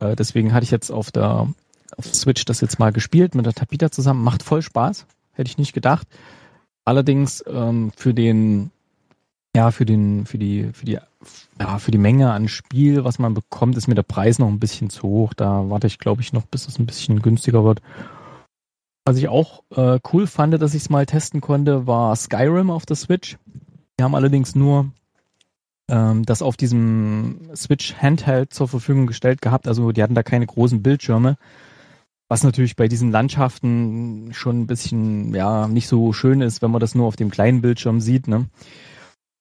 äh, deswegen hatte ich jetzt auf der auf Switch das jetzt mal gespielt mit der Tapita zusammen. Macht voll Spaß. Hätte ich nicht gedacht. Allerdings ähm, für den, ja, für den, für die, für die, ja, für die Menge an Spiel, was man bekommt, ist mir der Preis noch ein bisschen zu hoch. Da warte ich, glaube ich, noch, bis es ein bisschen günstiger wird. Was ich auch äh, cool fand, dass ich es mal testen konnte, war Skyrim auf der Switch. Die haben allerdings nur ähm, das auf diesem Switch Handheld zur Verfügung gestellt gehabt. Also die hatten da keine großen Bildschirme. Was natürlich bei diesen Landschaften schon ein bisschen, ja, nicht so schön ist, wenn man das nur auf dem kleinen Bildschirm sieht, ne?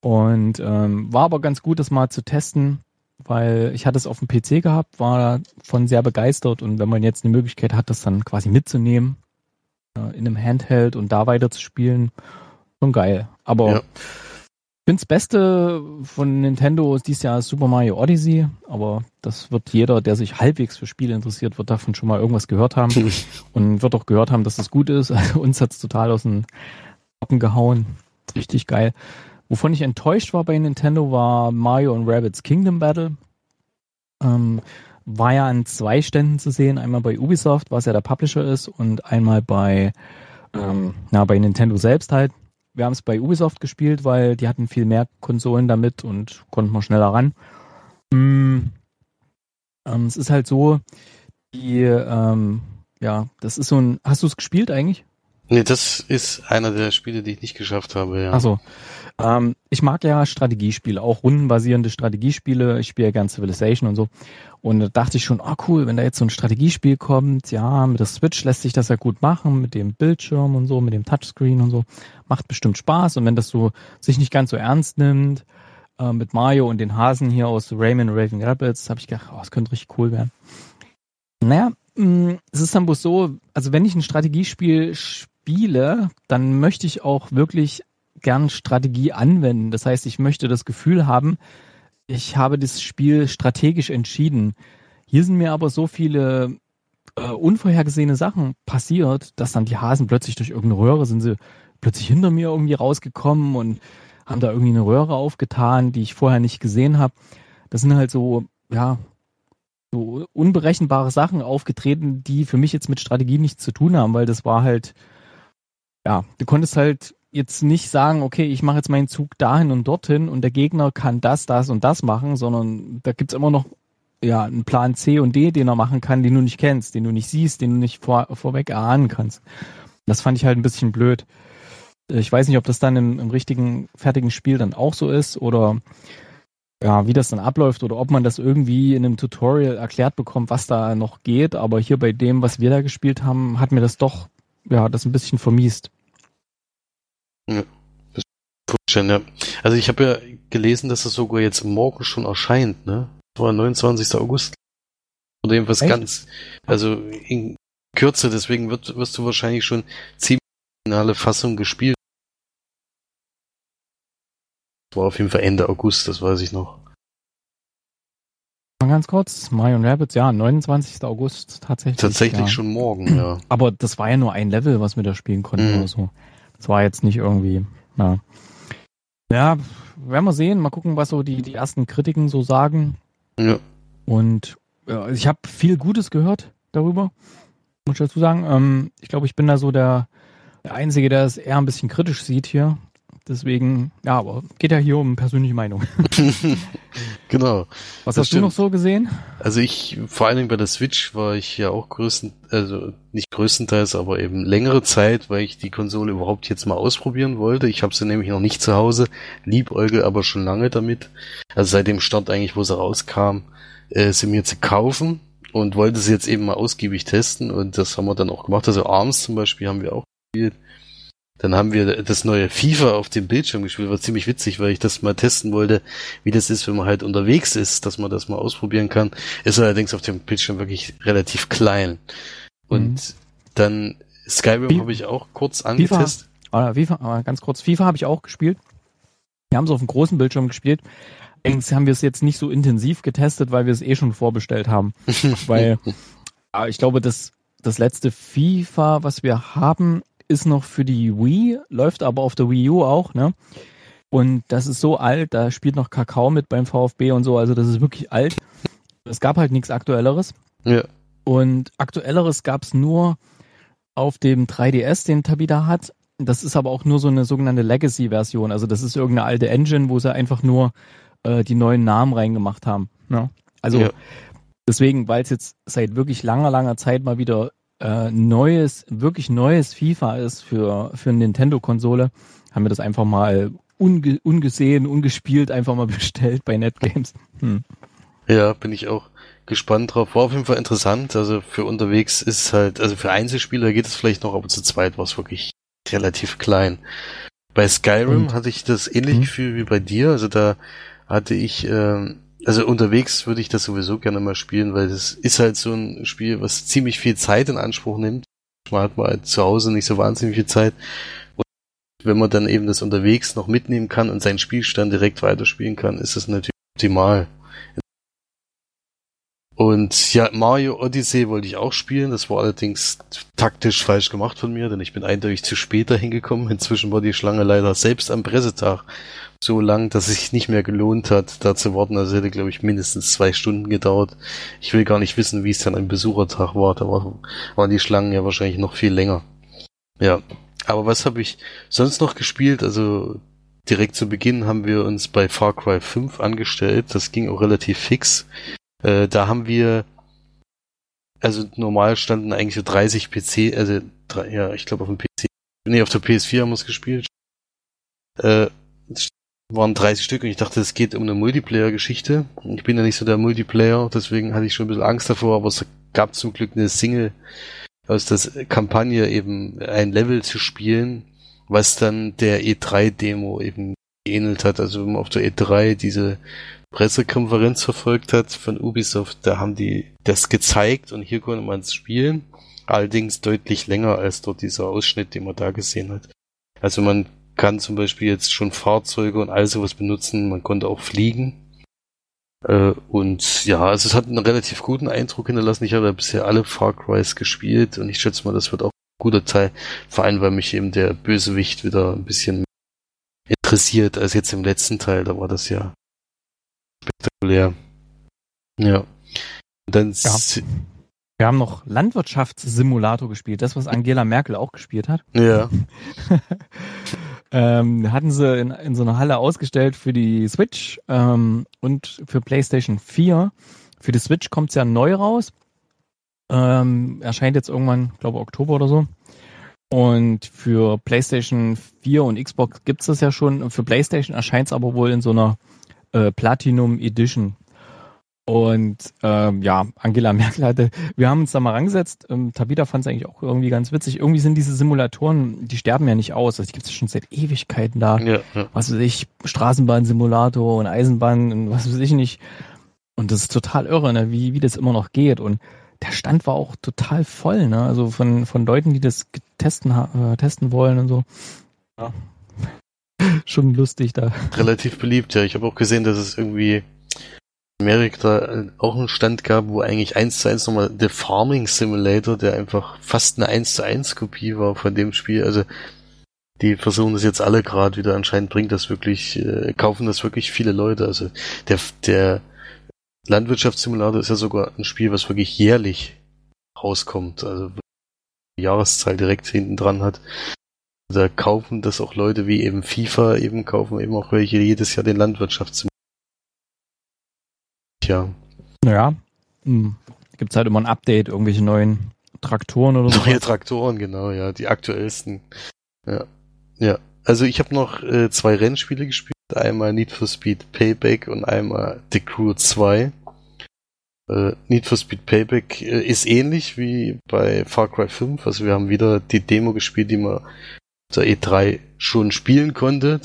Und ähm, war aber ganz gut, das mal zu testen, weil ich hatte es auf dem PC gehabt, war von sehr begeistert und wenn man jetzt eine Möglichkeit hat, das dann quasi mitzunehmen äh, in einem Handheld und da weiter zu spielen, schon geil. Aber ja finde das Beste von Nintendo ist dieses Jahr Super Mario Odyssey, aber das wird jeder, der sich halbwegs für Spiele interessiert, wird davon schon mal irgendwas gehört haben und wird auch gehört haben, dass das gut ist. Also uns hat's total aus den Kappen gehauen. Richtig geil. Wovon ich enttäuscht war bei Nintendo war Mario und Rabbits Kingdom Battle. Ähm, war ja an zwei Ständen zu sehen, einmal bei Ubisoft, was ja der Publisher ist, und einmal bei, ähm, na, bei Nintendo selbst halt wir haben es bei Ubisoft gespielt, weil die hatten viel mehr Konsolen damit und konnten wir schneller ran. Mm, ähm, es ist halt so, die, ähm, ja, das ist so ein. Hast du es gespielt eigentlich? Nee, das ist einer der Spiele, die ich nicht geschafft habe, ja. Also, ähm, ich mag ja Strategiespiele, auch rundenbasierende Strategiespiele. Ich spiele ja gern Civilization und so. Und da dachte ich schon, oh cool, wenn da jetzt so ein Strategiespiel kommt, ja, mit der Switch lässt sich das ja gut machen, mit dem Bildschirm und so, mit dem Touchscreen und so. Macht bestimmt Spaß. Und wenn das so sich nicht ganz so ernst nimmt, äh, mit Mario und den Hasen hier aus Rayman Raven Rapids, habe ich gedacht, oh, das könnte richtig cool werden. Naja, mh, mm, es ist dann bloß so, also wenn ich ein Strategiespiel spiele, dann möchte ich auch wirklich gern Strategie anwenden. Das heißt, ich möchte das Gefühl haben, ich habe das Spiel strategisch entschieden. Hier sind mir aber so viele äh, unvorhergesehene Sachen passiert, dass dann die Hasen plötzlich durch irgendeine Röhre sind sie plötzlich hinter mir irgendwie rausgekommen und haben da irgendwie eine Röhre aufgetan, die ich vorher nicht gesehen habe. Das sind halt so, ja, so unberechenbare Sachen aufgetreten, die für mich jetzt mit Strategie nichts zu tun haben, weil das war halt, ja, du konntest halt jetzt nicht sagen, okay, ich mache jetzt meinen Zug dahin und dorthin und der Gegner kann das, das und das machen, sondern da gibt's immer noch ja einen Plan C und D, den er machen kann, den du nicht kennst, den du nicht siehst, den du nicht vor, vorweg erahnen kannst. Das fand ich halt ein bisschen blöd. Ich weiß nicht, ob das dann im, im richtigen, fertigen Spiel dann auch so ist oder ja, wie das dann abläuft oder ob man das irgendwie in einem Tutorial erklärt bekommt, was da noch geht. Aber hier bei dem, was wir da gespielt haben, hat mir das doch, ja, das ein bisschen vermiest. Ja, das schon, ja. Also ich habe ja gelesen, dass es sogar jetzt morgen schon erscheint, ne? Das war 29. August. Oder irgendwas Echt? ganz, also in Kürze, deswegen wird, wirst du wahrscheinlich schon ziemlich finale Fassung gespielt. Das war auf jeden Fall Ende August, das weiß ich noch. Mal ganz kurz, Mario Rabbits, ja, 29. August tatsächlich. Tatsächlich ja. schon morgen, ja. Aber das war ja nur ein Level, was wir da spielen konnten mhm. oder so. Es war jetzt nicht irgendwie, ja. Ja, werden wir sehen. Mal gucken, was so die, die ersten Kritiken so sagen. Ja. Und ja, ich habe viel Gutes gehört darüber, muss ich dazu sagen. Ähm, ich glaube, ich bin da so der, der Einzige, der es eher ein bisschen kritisch sieht hier. Deswegen, ja, aber geht ja hier um persönliche Meinung. genau. Was hast stimmt. du noch so gesehen? Also ich, vor allen Dingen bei der Switch war ich ja auch größten, also nicht größtenteils, aber eben längere Zeit, weil ich die Konsole überhaupt jetzt mal ausprobieren wollte. Ich habe sie nämlich noch nicht zu Hause, liebäugel aber schon lange damit. Also seit dem Start eigentlich, wo sie rauskam, äh, sie mir zu kaufen und wollte sie jetzt eben mal ausgiebig testen und das haben wir dann auch gemacht. Also Arms zum Beispiel haben wir auch gespielt. Dann haben wir das neue FIFA auf dem Bildschirm gespielt. War ziemlich witzig, weil ich das mal testen wollte, wie das ist, wenn man halt unterwegs ist, dass man das mal ausprobieren kann. Ist allerdings auf dem Bildschirm wirklich relativ klein. Und mhm. dann Skyrim habe ich auch kurz angetestet. FIFA, FIFA, ganz kurz, FIFA habe ich auch gespielt. Wir haben es auf dem großen Bildschirm gespielt. Allerdings haben wir es jetzt nicht so intensiv getestet, weil wir es eh schon vorbestellt haben. weil ich glaube, das, das letzte FIFA, was wir haben, ist noch für die Wii, läuft aber auf der Wii U auch, ne? Und das ist so alt, da spielt noch Kakao mit beim VfB und so, also das ist wirklich alt. Es gab halt nichts Aktuelleres. Ja. Und Aktuelleres gab es nur auf dem 3DS, den Tabita hat. Das ist aber auch nur so eine sogenannte Legacy-Version. Also das ist irgendeine alte Engine, wo sie einfach nur äh, die neuen Namen reingemacht haben. Ne? Also ja. deswegen, weil es jetzt seit wirklich langer, langer Zeit mal wieder äh, neues, wirklich neues FIFA ist für, für eine Nintendo-Konsole, haben wir das einfach mal unge ungesehen, ungespielt einfach mal bestellt bei NetGames. Hm. Ja, bin ich auch gespannt drauf. War auf jeden Fall interessant. Also für unterwegs ist es halt, also für Einzelspieler geht es vielleicht noch, aber zu zweit war es wirklich relativ klein. Bei Skyrim Und? hatte ich das ähnliche hm? Gefühl wie bei dir. Also da hatte ich ähm, also unterwegs würde ich das sowieso gerne mal spielen, weil das ist halt so ein Spiel, was ziemlich viel Zeit in Anspruch nimmt. Man hat mal zu Hause nicht so wahnsinnig viel Zeit. Und wenn man dann eben das unterwegs noch mitnehmen kann und seinen Spielstand direkt weiterspielen kann, ist das natürlich optimal. Und ja, Mario Odyssey wollte ich auch spielen. Das war allerdings taktisch falsch gemacht von mir, denn ich bin eindeutig zu spät dahin gekommen. Inzwischen war die Schlange leider selbst am Pressetag so lang, dass es sich nicht mehr gelohnt hat, da zu warten. Also hätte, glaube ich, mindestens zwei Stunden gedauert. Ich will gar nicht wissen, wie es dann am Besuchertag war. Da war, waren die Schlangen ja wahrscheinlich noch viel länger. Ja. Aber was habe ich sonst noch gespielt? Also direkt zu Beginn haben wir uns bei Far Cry 5 angestellt. Das ging auch relativ fix. Äh, da haben wir also normal standen eigentlich so 30 PC, also ja, ich glaube auf dem PC Nee, auf der PS4 haben wir es gespielt. Äh, waren 30 Stück und ich dachte, es geht um eine Multiplayer-Geschichte. Ich bin ja nicht so der Multiplayer, deswegen hatte ich schon ein bisschen Angst davor, aber es gab zum Glück eine Single aus der Kampagne eben ein Level zu spielen, was dann der E3-Demo eben geähnelt hat. Also wenn man auf der E3 diese Pressekonferenz verfolgt hat von Ubisoft, da haben die das gezeigt und hier konnte man es spielen. Allerdings deutlich länger als dort dieser Ausschnitt, den man da gesehen hat. Also man kann zum Beispiel jetzt schon Fahrzeuge und all sowas benutzen, man konnte auch fliegen. Äh, und ja, also es hat einen relativ guten Eindruck hinterlassen. Ich habe ja bisher alle Far Crys gespielt und ich schätze mal, das wird auch ein guter Teil. Vor allem, weil mich eben der Bösewicht wieder ein bisschen interessiert als jetzt im letzten Teil. Da war das ja spektakulär. Ja. Und dann ja. Wir haben noch Landwirtschaftssimulator gespielt, das, was Angela Merkel auch gespielt hat. Ja. ähm, hatten sie in, in so einer Halle ausgestellt für die Switch ähm, und für PlayStation 4. Für die Switch kommt's ja neu raus. Ähm, erscheint jetzt irgendwann, glaube Oktober oder so. Und für PlayStation 4 und Xbox gibt's das ja schon. Für PlayStation erscheint's aber wohl in so einer äh, Platinum Edition. Und ähm, ja, Angela Merkel hatte, wir haben uns da mal rangesetzt. Ähm, Tabita fand es eigentlich auch irgendwie ganz witzig. Irgendwie sind diese Simulatoren, die sterben ja nicht aus. Also die gibt es schon seit Ewigkeiten da. Ja, ja. Was weiß ich, Straßenbahnsimulator und Eisenbahn und was weiß ich nicht. Und das ist total irre, ne? wie, wie das immer noch geht. Und der Stand war auch total voll, ne? Also von, von Leuten, die das testen, äh, testen wollen und so. Ja. schon lustig da. Relativ beliebt, ja. Ich habe auch gesehen, dass es irgendwie Amerika auch einen Stand gab, wo eigentlich eins zu eins nochmal The Farming Simulator, der einfach fast eine eins zu eins Kopie war von dem Spiel. Also die versuchen das jetzt alle gerade wieder. Anscheinend bringt das wirklich, äh, kaufen das wirklich viele Leute. Also der, der Landwirtschaftssimulator ist ja sogar ein Spiel, was wirklich jährlich rauskommt. Also die Jahreszahl direkt hinten dran hat. Da kaufen das auch Leute wie eben FIFA eben kaufen eben auch welche jedes Jahr den Landwirtschaftssimulator ja. Naja, hm. gibt es halt immer ein Update, irgendwelche neuen Traktoren oder so. Neue Traktoren, genau, ja, die aktuellsten. Ja, ja. Also ich habe noch äh, zwei Rennspiele gespielt, einmal Need for Speed Payback und einmal The Crew 2. Äh, Need for Speed Payback äh, ist ähnlich wie bei Far Cry 5. Also wir haben wieder die Demo gespielt, die man zur E3 schon spielen konnte.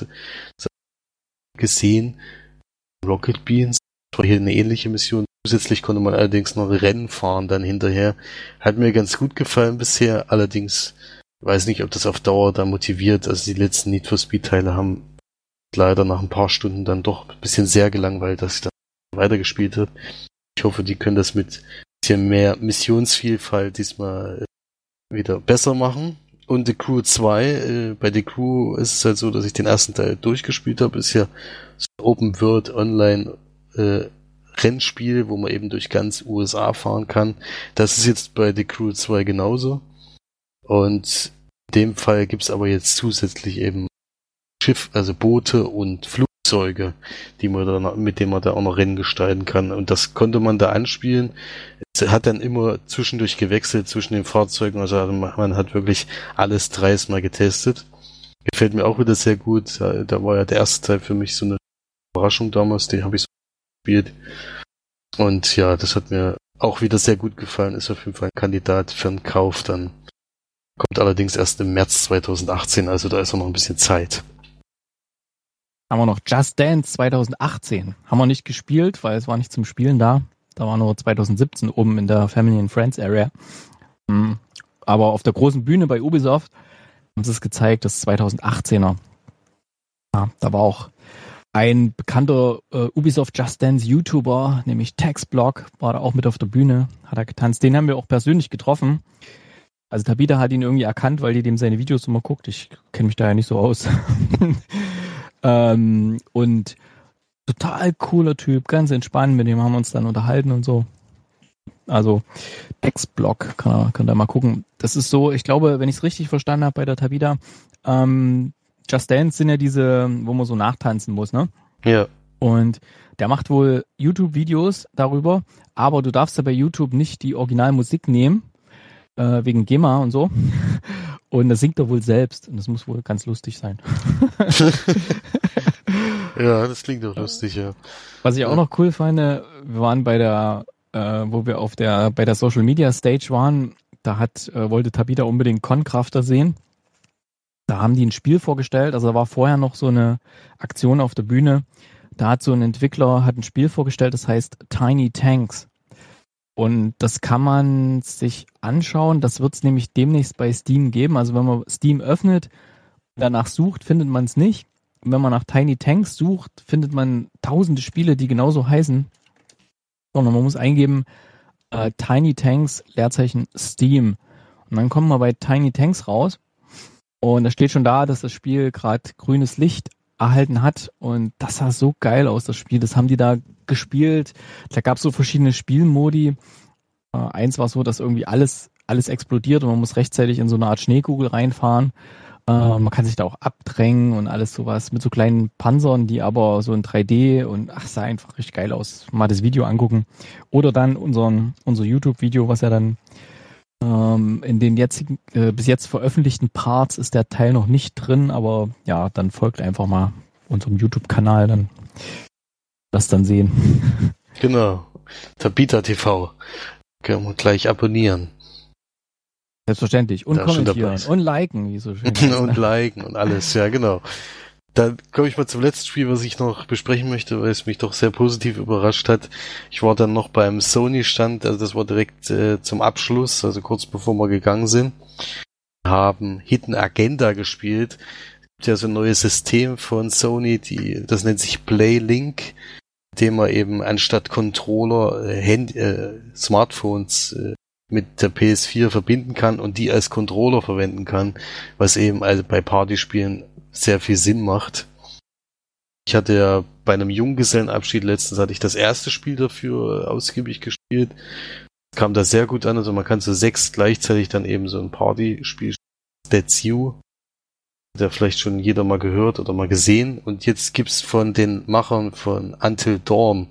Gesehen. Rocket Beans war hier eine ähnliche Mission. Zusätzlich konnte man allerdings noch Rennen fahren dann hinterher. Hat mir ganz gut gefallen bisher, allerdings weiß nicht, ob das auf Dauer da motiviert. Also die letzten Need for Speed Teile haben leider nach ein paar Stunden dann doch ein bisschen sehr gelangweilt, dass ich da weitergespielt habe. Ich hoffe, die können das mit ein bisschen mehr Missionsvielfalt diesmal wieder besser machen. Und The Crew 2, äh, bei The Crew ist es halt so, dass ich den ersten Teil durchgespielt habe. Ist ja so Open World Online äh, Rennspiel, wo man eben durch ganz USA fahren kann. Das ist jetzt bei The Crew 2 genauso. Und in dem Fall gibt's aber jetzt zusätzlich eben Schiff, also Boote und Flugzeuge, die man dann, mit denen man da auch noch Rennen gestalten kann. Und das konnte man da anspielen. Es hat dann immer zwischendurch gewechselt zwischen den Fahrzeugen. Also man hat wirklich alles dreimal getestet. Gefällt mir auch wieder sehr gut. Da war ja der erste Teil für mich so eine Überraschung damals. Den habe ich so gespielt. Und ja, das hat mir auch wieder sehr gut gefallen. Ist auf jeden Fall ein Kandidat für einen Kauf dann. Kommt allerdings erst im März 2018, also da ist noch ein bisschen Zeit. Haben wir noch Just Dance 2018. Haben wir nicht gespielt, weil es war nicht zum Spielen da. Da war nur 2017 oben in der Family and Friends Area. Hm. Aber auf der großen Bühne bei Ubisoft haben sie es gezeigt, das 2018er. Ja, da war auch ein bekannter äh, Ubisoft Just Dance YouTuber, nämlich Textblock, war da auch mit auf der Bühne, hat er getanzt. Den haben wir auch persönlich getroffen. Also Tabita hat ihn irgendwie erkannt, weil die dem seine Videos immer guckt. Ich kenne mich da ja nicht so aus. ähm, und total cooler Typ, ganz entspannt, mit dem haben wir uns dann unterhalten und so. Also Textblock, kann kann er mal gucken. Das ist so, ich glaube, wenn ich es richtig verstanden habe bei der Tabita, ähm, Just Dance sind ja diese, wo man so nachtanzen muss, ne? Ja. Und der macht wohl YouTube-Videos darüber, aber du darfst ja bei YouTube nicht die Originalmusik nehmen, äh, wegen GEMA und so. Und das singt er wohl selbst und das muss wohl ganz lustig sein. ja, das klingt doch lustig, ja. Was ich auch noch cool fand, wir waren bei der, äh, wo wir auf der, bei der Social Media Stage waren, da hat, äh, wollte Tabita unbedingt Concrafter sehen. Da haben die ein Spiel vorgestellt, also da war vorher noch so eine Aktion auf der Bühne. Da hat so ein Entwickler, hat ein Spiel vorgestellt, das heißt Tiny Tanks. Und das kann man sich anschauen. Das wird es nämlich demnächst bei Steam geben. Also wenn man Steam öffnet, danach sucht, findet man es nicht. Und wenn man nach Tiny Tanks sucht, findet man tausende Spiele, die genauso heißen. Sondern man muss eingeben äh, Tiny Tanks Leerzeichen Steam. Und dann kommen wir bei Tiny Tanks raus. Und da steht schon da, dass das Spiel gerade grünes Licht erhalten hat. Und das sah so geil aus, das Spiel. Das haben die da gespielt. Da gab es so verschiedene Spielmodi. Äh, eins war so, dass irgendwie alles, alles explodiert und man muss rechtzeitig in so eine Art Schneekugel reinfahren. Äh, man kann sich da auch abdrängen und alles sowas mit so kleinen Panzern, die aber so in 3D und ach, sah einfach richtig geil aus. Mal das Video angucken. Oder dann unseren, unser YouTube-Video, was ja dann ähm, in den jetzigen, äh, bis jetzt veröffentlichten Parts ist der Teil noch nicht drin, aber ja, dann folgt einfach mal unserem YouTube-Kanal, dann das dann sehen. Genau. Tabita TV. Können wir gleich abonnieren. Selbstverständlich. Und kommentieren. Und liken, wie so schön. und liken und alles, ja, genau. Dann komme ich mal zum letzten Spiel, was ich noch besprechen möchte, weil es mich doch sehr positiv überrascht hat. Ich war dann noch beim Sony-Stand, also das war direkt äh, zum Abschluss, also kurz bevor wir gegangen sind. Haben Hidden Agenda gespielt. Es gibt ja so ein neues System von Sony, die, das nennt sich PlayLink, dem man eben anstatt Controller äh, Hand, äh, Smartphones äh, mit der PS4 verbinden kann und die als Controller verwenden kann, was eben also bei Partyspielen sehr viel Sinn macht. Ich hatte ja bei einem Junggesellenabschied letztens hatte ich das erste Spiel dafür ausgiebig gespielt. Kam da sehr gut an, also man kann so sechs gleichzeitig dann eben so ein Partyspiel That's You. Der vielleicht schon jeder mal gehört oder mal gesehen. Und jetzt gibt's von den Machern von Until Dawn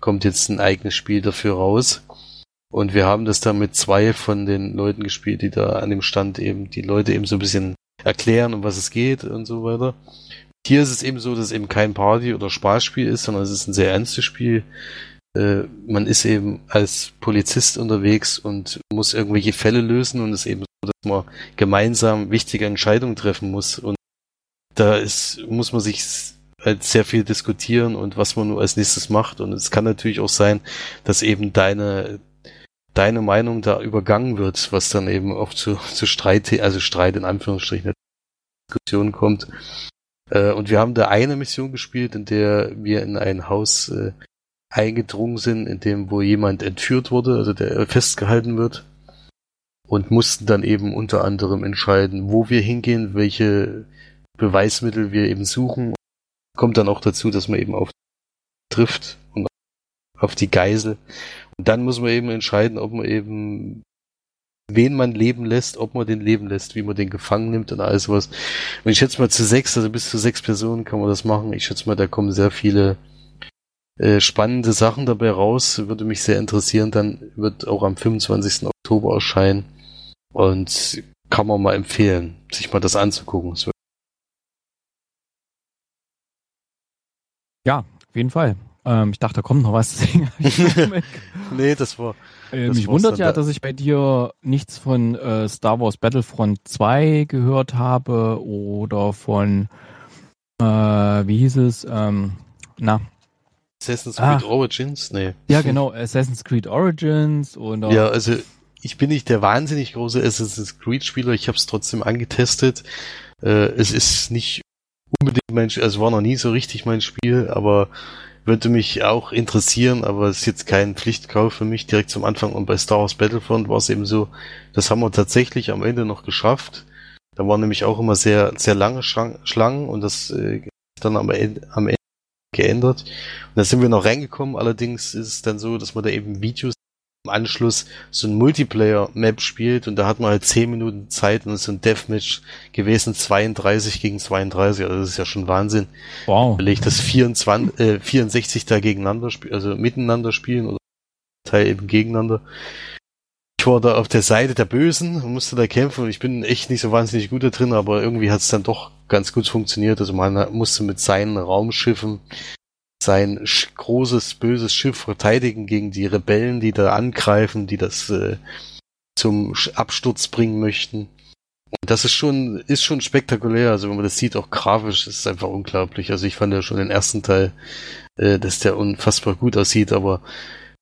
kommt jetzt ein eigenes Spiel dafür raus. Und wir haben das dann mit zwei von den Leuten gespielt, die da an dem Stand eben die Leute eben so ein bisschen erklären, um was es geht und so weiter. Hier ist es eben so, dass es eben kein Party- oder Spaßspiel ist, sondern es ist ein sehr ernstes Spiel. Äh, man ist eben als Polizist unterwegs und muss irgendwelche Fälle lösen und es ist eben so, dass man gemeinsam wichtige Entscheidungen treffen muss. Und da ist, muss man sich halt sehr viel diskutieren und was man nur als nächstes macht. Und es kann natürlich auch sein, dass eben deine, deine Meinung da übergangen wird, was dann eben oft zu, zu Streit, also Streit in Anführungsstrichen, Diskussion kommt. Äh, und wir haben da eine Mission gespielt, in der wir in ein Haus äh, eingedrungen sind, in dem wo jemand entführt wurde, also der festgehalten wird. Und mussten dann eben unter anderem entscheiden, wo wir hingehen, welche Beweismittel wir eben suchen. Kommt dann auch dazu, dass man eben auf trifft und auf die Geisel. Dann muss man eben entscheiden, ob man eben wen man leben lässt, ob man den leben lässt, wie man den gefangen nimmt und alles was. Und ich schätze mal zu sechs, also bis zu sechs Personen kann man das machen. Ich schätze mal, da kommen sehr viele äh, spannende Sachen dabei raus. Würde mich sehr interessieren. Dann wird auch am 25. Oktober erscheinen. Und kann man mal empfehlen, sich mal das anzugucken. Ja, auf jeden Fall. Ähm, ich dachte, da kommt noch was. nee, das war. Äh, mich wundert ja, dass ich bei dir nichts von äh, Star Wars Battlefront 2 gehört habe oder von, äh, wie hieß es, ähm, na. Assassin's Creed ah, Origins? Nee. Ja, genau, Assassin's Creed Origins und. Ja, also ich bin nicht der wahnsinnig große Assassin's Creed Spieler, ich habe es trotzdem angetestet. Äh, es ist nicht unbedingt mein, Spiel, also war noch nie so richtig mein Spiel, aber würde mich auch interessieren, aber es ist jetzt kein Pflichtkauf für mich direkt zum Anfang. Und bei Star Wars Battlefront war es eben so, das haben wir tatsächlich am Ende noch geschafft. Da waren nämlich auch immer sehr, sehr lange Schlangen und das äh, dann am Ende, am Ende geändert. Und da sind wir noch reingekommen. Allerdings ist es dann so, dass man da eben Videos im Anschluss so ein Multiplayer-Map spielt und da hat man halt 10 Minuten Zeit und es ist ein Deathmatch gewesen, 32 gegen 32, also das ist ja schon Wahnsinn. Wow. Weil ich das 24, äh, 64 da gegeneinander spielen, also miteinander spielen oder Teil eben gegeneinander. ich war da auf der Seite der Bösen und musste da kämpfen und ich bin echt nicht so wahnsinnig gut da drin, aber irgendwie hat es dann doch ganz gut funktioniert. Also man musste mit seinen Raumschiffen sein großes, böses Schiff verteidigen gegen die Rebellen, die da angreifen, die das äh, zum Absturz bringen möchten. Und das ist schon, ist schon spektakulär. Also wenn man das sieht, auch grafisch, ist es einfach unglaublich. Also ich fand ja schon den ersten Teil, äh, dass der unfassbar gut aussieht, aber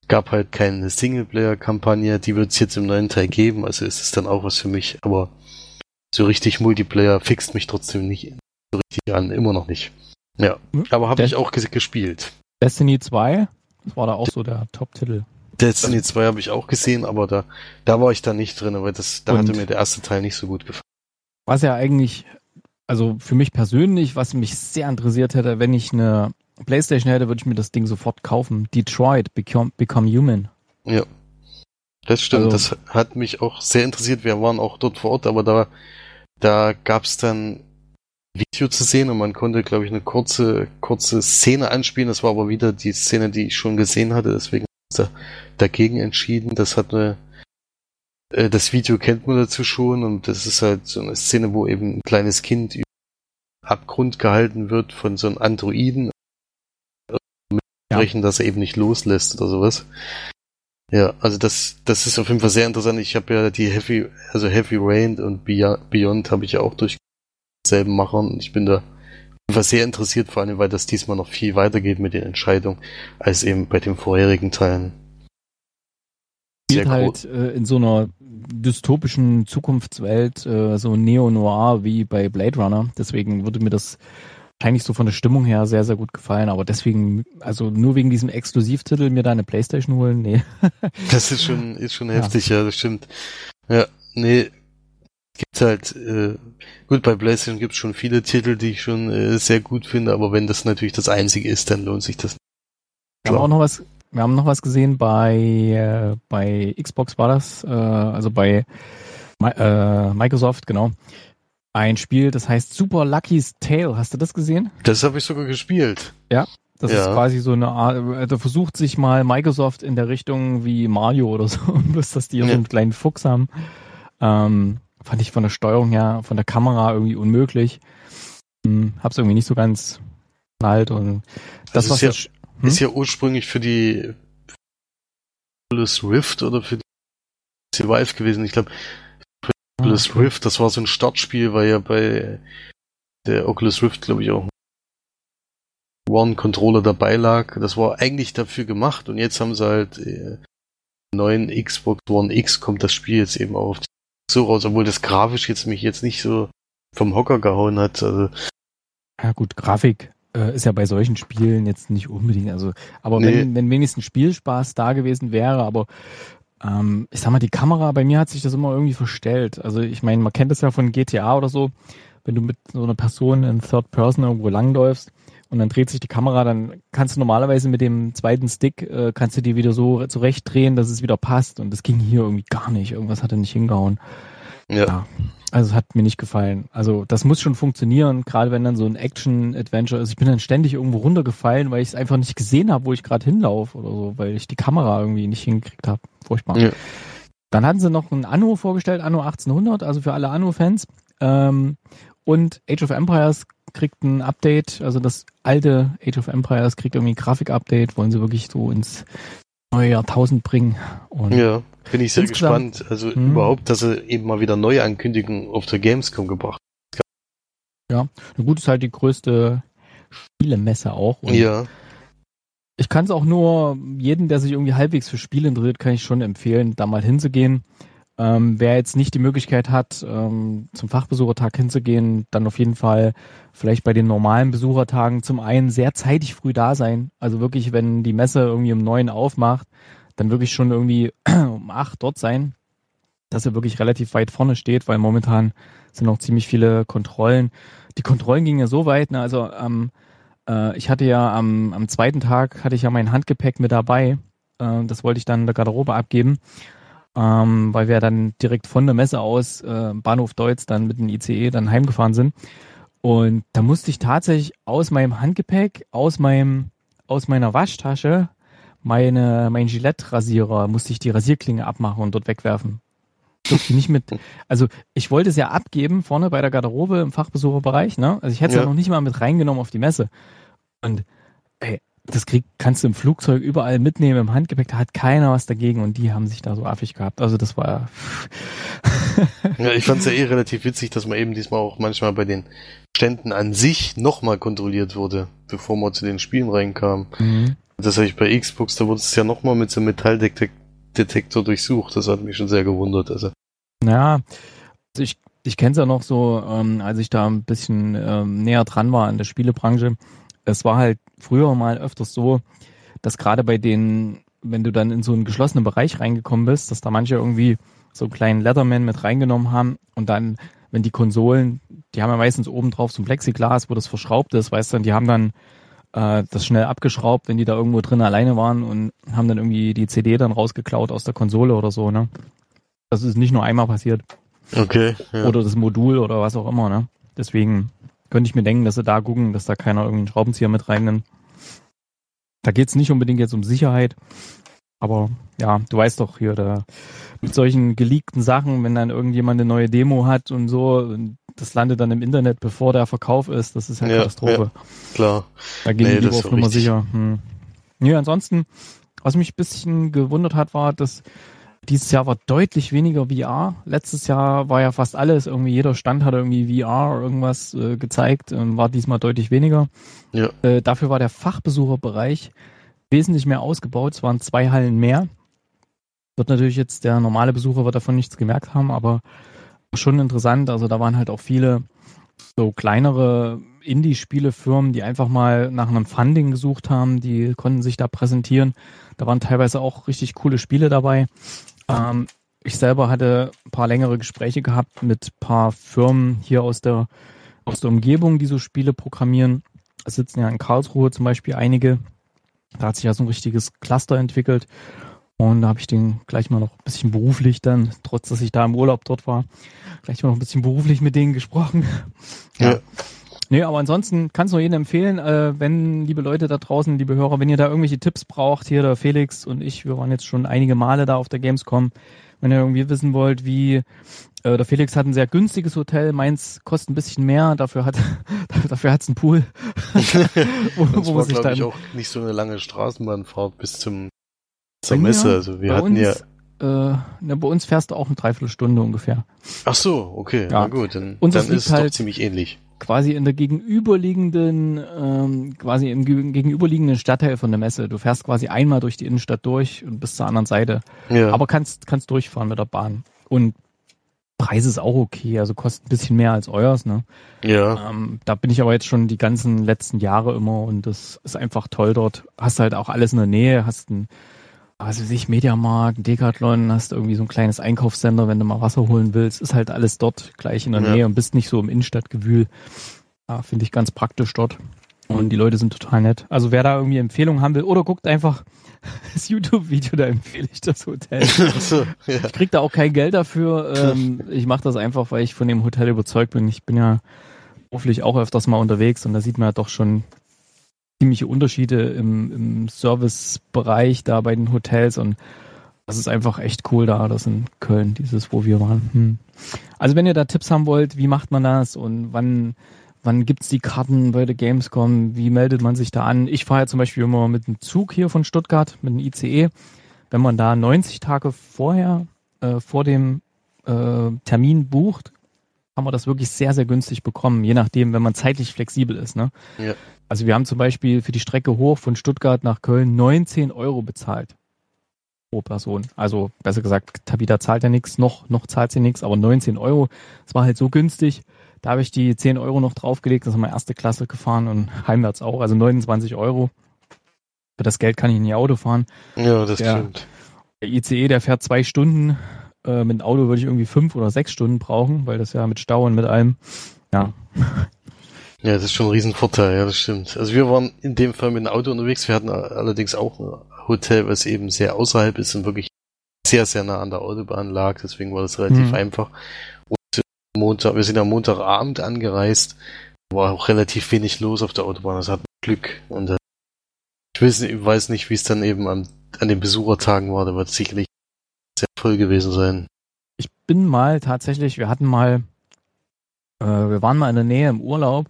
gab halt keine Singleplayer-Kampagne. Die wird es jetzt im neuen Teil geben. Also ist es dann auch was für mich. Aber so richtig Multiplayer fixt mich trotzdem nicht so richtig an. Immer noch nicht. Ja, hm? aber habe ich auch gespielt. Destiny 2, das war da auch so der Top-Titel. Destiny 2 habe ich auch gesehen, aber da, da war ich da nicht drin, weil das, da Und hatte mir der erste Teil nicht so gut gefallen. Was ja eigentlich, also für mich persönlich, was mich sehr interessiert hätte, wenn ich eine Playstation hätte, würde ich mir das Ding sofort kaufen. Detroit, Become, Become Human. Ja. Das stimmt, also, das hat mich auch sehr interessiert. Wir waren auch dort vor Ort, aber da, da gab's dann Video zu sehen und man konnte, glaube ich, eine kurze, kurze Szene anspielen. Das war aber wieder die Szene, die ich schon gesehen hatte, deswegen da, dagegen entschieden. Das hat eine, äh, das Video kennt man dazu schon und das ist halt so eine Szene, wo eben ein kleines Kind über Abgrund gehalten wird von so einem Androiden sprechen, ja. dass er eben nicht loslässt oder sowas. Ja, also das, das ist auf jeden Fall sehr interessant. Ich habe ja die Heavy, also Heavy Rain und Beyond habe ich ja auch durch selben Machern. Ich bin da war sehr interessiert, vor allem, weil das diesmal noch viel weitergeht mit den Entscheidungen, als eben bei den vorherigen Teilen. Spielt halt äh, in so einer dystopischen Zukunftswelt, äh, so Neo-Noir wie bei Blade Runner. Deswegen würde mir das wahrscheinlich so von der Stimmung her sehr, sehr gut gefallen. Aber deswegen, also nur wegen diesem Exklusivtitel mir da eine Playstation holen, nee. das ist schon, ist schon heftig, ja, ja das stimmt. Ja, nee, gibt halt, äh, gut, bei PlayStation gibt es schon viele Titel, die ich schon äh, sehr gut finde, aber wenn das natürlich das einzige ist, dann lohnt sich das. Wir haben auch noch was, wir haben noch was gesehen bei, äh, bei Xbox war das, äh, also bei äh, Microsoft, genau. Ein Spiel, das heißt Super Lucky's Tale. Hast du das gesehen? Das habe ich sogar gespielt. Ja. Das ja. ist quasi so eine Art, also versucht sich mal Microsoft in der Richtung wie Mario oder so, bloß dass die ja. so einen kleinen Fuchs haben. Ähm, fand ich von der Steuerung her, von der Kamera irgendwie unmöglich. Hm, hab's irgendwie nicht so ganz knallt und das, was ist ja, hm? ist ja ursprünglich für die Oculus Rift oder für die Vive gewesen. Ich glaube, Oculus okay. Rift, das war so ein Startspiel, weil ja bei der Oculus Rift, glaube ich, auch One-Controller dabei lag. Das war eigentlich dafür gemacht und jetzt haben sie halt äh, neuen Xbox One X kommt das Spiel jetzt eben auch auf die so raus, obwohl das grafisch jetzt mich jetzt nicht so vom Hocker gehauen hat. Also. Ja gut, Grafik äh, ist ja bei solchen Spielen jetzt nicht unbedingt, also aber nee. wenn, wenn wenigstens Spielspaß da gewesen wäre, aber ähm, ich sag mal, die Kamera, bei mir hat sich das immer irgendwie verstellt. Also ich meine, man kennt das ja von GTA oder so, wenn du mit so einer Person in Third Person irgendwo langläufst und dann dreht sich die Kamera, dann kannst du normalerweise mit dem zweiten Stick, äh, kannst du die wieder so zurechtdrehen, dass es wieder passt. Und das ging hier irgendwie gar nicht. Irgendwas hat er nicht hingehauen. Ja. ja. Also es hat mir nicht gefallen. Also das muss schon funktionieren, gerade wenn dann so ein Action-Adventure ist. Ich bin dann ständig irgendwo runtergefallen, weil ich es einfach nicht gesehen habe, wo ich gerade hinlaufe oder so, weil ich die Kamera irgendwie nicht hingekriegt habe. Furchtbar. Ja. Dann hatten sie noch ein Anno vorgestellt, Anno 1800, also für alle Anno-Fans. Ähm, und Age of Empires kriegt ein Update, also das alte Age of Empires kriegt irgendwie ein Grafik-Update, wollen sie wirklich so ins neue Jahrtausend bringen. Und ja, bin ich sehr gespannt. Also mh. überhaupt, dass sie eben mal wieder neue Ankündigungen auf der Gamescom gebracht Ja, gut ist halt die größte Spielemesse auch. Und ja. Ich kann es auch nur jeden, der sich irgendwie halbwegs für Spiele interessiert, kann ich schon empfehlen, da mal hinzugehen. Ähm, wer jetzt nicht die Möglichkeit hat, ähm, zum Fachbesuchertag hinzugehen, dann auf jeden Fall vielleicht bei den normalen Besuchertagen zum einen sehr zeitig früh da sein. Also wirklich, wenn die Messe irgendwie um neun aufmacht, dann wirklich schon irgendwie um acht dort sein, dass er wirklich relativ weit vorne steht, weil momentan sind noch ziemlich viele Kontrollen. Die Kontrollen gingen ja so weit, ne, also ähm, äh, ich hatte ja am, am zweiten Tag hatte ich ja mein Handgepäck mit dabei. Äh, das wollte ich dann in der Garderobe abgeben ähm, weil wir dann direkt von der Messe aus äh, Bahnhof Deutz dann mit dem ICE dann heimgefahren sind. Und da musste ich tatsächlich aus meinem Handgepäck, aus meinem, aus meiner Waschtasche meine, mein Gillette-Rasierer musste ich die Rasierklinge abmachen und dort wegwerfen. Durfte nicht mit, also ich wollte es ja abgeben vorne bei der Garderobe im Fachbesucherbereich, ne? Also ich hätte es ja. ja noch nicht mal mit reingenommen auf die Messe. Und ey, das krieg, kannst du im Flugzeug überall mitnehmen, im Handgepäck, da hat keiner was dagegen und die haben sich da so affig gehabt. Also das war. ja, ich fand es ja eh relativ witzig, dass man eben diesmal auch manchmal bei den Ständen an sich nochmal kontrolliert wurde, bevor man zu den Spielen reinkam. Mhm. Das habe ich bei Xbox, da wurde es ja nochmal mit so einem Metalldetektor durchsucht. Das hat mich schon sehr gewundert. Also. Ja, also ich, ich kenne es ja noch so, ähm, als ich da ein bisschen ähm, näher dran war an der Spielebranche es war halt früher mal öfters so, dass gerade bei den, wenn du dann in so einen geschlossenen Bereich reingekommen bist, dass da manche irgendwie so einen kleinen Leatherman mit reingenommen haben und dann, wenn die Konsolen, die haben ja meistens oben drauf so ein Plexiglas, wo das verschraubt ist, weißt du, die haben dann äh, das schnell abgeschraubt, wenn die da irgendwo drin alleine waren und haben dann irgendwie die CD dann rausgeklaut aus der Konsole oder so, ne? Das ist nicht nur einmal passiert. Okay. Ja. Oder das Modul oder was auch immer, ne? Deswegen könnte ich mir denken, dass sie da gucken, dass da keiner irgendwie einen Schraubenzieher mit reinnimmt. Da geht es nicht unbedingt jetzt um Sicherheit, aber ja, du weißt doch hier, da mit solchen geleakten Sachen, wenn dann irgendjemand eine neue Demo hat und so, und das landet dann im Internet, bevor der Verkauf ist, das ist ja, ja Katastrophe. Ja, klar. Da gehen nee, die auf Nummer sicher. Hm. Nee, ansonsten, was mich ein bisschen gewundert hat, war, dass dieses Jahr war deutlich weniger VR. Letztes Jahr war ja fast alles, irgendwie jeder Stand hat irgendwie VR irgendwas äh, gezeigt, ähm, war diesmal deutlich weniger. Ja. Äh, dafür war der Fachbesucherbereich wesentlich mehr ausgebaut. Es waren zwei Hallen mehr. Wird natürlich jetzt der normale Besucher wird davon nichts gemerkt haben, aber schon interessant. Also da waren halt auch viele so kleinere Indie-Spielefirmen, die einfach mal nach einem Funding gesucht haben, die konnten sich da präsentieren. Da waren teilweise auch richtig coole Spiele dabei. Ähm, ich selber hatte ein paar längere Gespräche gehabt mit ein paar Firmen hier aus der, aus der Umgebung, die so Spiele programmieren. Es sitzen ja in Karlsruhe zum Beispiel einige. Da hat sich ja so ein richtiges Cluster entwickelt. Und da habe ich den gleich mal noch ein bisschen beruflich dann, trotz dass ich da im Urlaub dort war, gleich mal noch ein bisschen beruflich mit denen gesprochen. Ja. ja. Nee, aber ansonsten kannst du jedem empfehlen, äh, wenn, liebe Leute da draußen, liebe Hörer, wenn ihr da irgendwelche Tipps braucht, hier der Felix und ich, wir waren jetzt schon einige Male da auf der Gamescom, wenn ihr irgendwie wissen wollt, wie äh, der Felix hat ein sehr günstiges Hotel, meins kostet ein bisschen mehr, dafür hat dafür hat's einen Pool. wo, das wo war, glaube ich, auch nicht so eine lange Straßenbahnfahrt bis zum zur Messe. Also wir hatten uns, ja äh, ne, bei uns fährst du auch eine Dreiviertelstunde ungefähr. Ach so, okay, ja. na gut, dann, dann ist es halt, doch ziemlich ähnlich quasi in der gegenüberliegenden, ähm, quasi im gegenüberliegenden Stadtteil von der Messe. Du fährst quasi einmal durch die Innenstadt durch und bis zur anderen Seite. Ja. Aber kannst, kannst durchfahren mit der Bahn. Und Preis ist auch okay, also kostet ein bisschen mehr als euers, ne? Ja. Ähm, da bin ich aber jetzt schon die ganzen letzten Jahre immer und das ist einfach toll dort. Hast halt auch alles in der Nähe, hast ein was weiß ich, Mediamarkt, Decathlon, hast irgendwie so ein kleines Einkaufscenter, wenn du mal Wasser holen willst, ist halt alles dort gleich in der ja. Nähe und bist nicht so im Innenstadtgewühl. Ja, Finde ich ganz praktisch dort. Und die Leute sind total nett. Also wer da irgendwie Empfehlungen haben will, oder guckt einfach das YouTube-Video, da empfehle ich das Hotel. so, ja. Ich krieg da auch kein Geld dafür. Ähm, ich mache das einfach, weil ich von dem Hotel überzeugt bin. Ich bin ja beruflich auch öfters mal unterwegs und da sieht man ja doch schon ziemliche Unterschiede im, im Servicebereich da bei den Hotels und das ist einfach echt cool da, das in Köln, dieses, wo wir waren. Hm. Also wenn ihr da Tipps haben wollt, wie macht man das und wann, wann gibt's die Karten bei der Gamescom, wie meldet man sich da an? Ich fahre ja zum Beispiel immer mit dem Zug hier von Stuttgart, mit dem ICE. Wenn man da 90 Tage vorher, äh, vor dem äh, Termin bucht, haben wir das wirklich sehr, sehr günstig bekommen, je nachdem, wenn man zeitlich flexibel ist. Ne? Ja. Also wir haben zum Beispiel für die Strecke hoch von Stuttgart nach Köln 19 Euro bezahlt pro Person. Also besser gesagt, Tabita zahlt ja nichts, noch, noch zahlt sie nichts, aber 19 Euro, das war halt so günstig. Da habe ich die 10 Euro noch draufgelegt, das ist meine erste Klasse gefahren und heimwärts auch, also 29 Euro. Für das Geld kann ich in die Auto fahren. Ja, das der, stimmt. Der ICE, der fährt zwei Stunden, äh, mit dem Auto würde ich irgendwie fünf oder sechs Stunden brauchen, weil das ja mit Stau und mit allem. Ja. Ja, das ist schon ein Riesenvorteil, ja, das stimmt. Also wir waren in dem Fall mit dem Auto unterwegs, wir hatten allerdings auch ein Hotel, was eben sehr außerhalb ist und wirklich sehr, sehr nah an der Autobahn lag, deswegen war das relativ mhm. einfach. Und Montag, wir sind am Montagabend angereist, war auch relativ wenig los auf der Autobahn, das hat Glück und Ich weiß, nicht- weiß nicht, wie es dann eben an, an den Besuchertagen war, da wird es sicherlich sehr voll gewesen sein. Ich bin mal tatsächlich, wir hatten mal, äh, wir waren mal in der Nähe im Urlaub,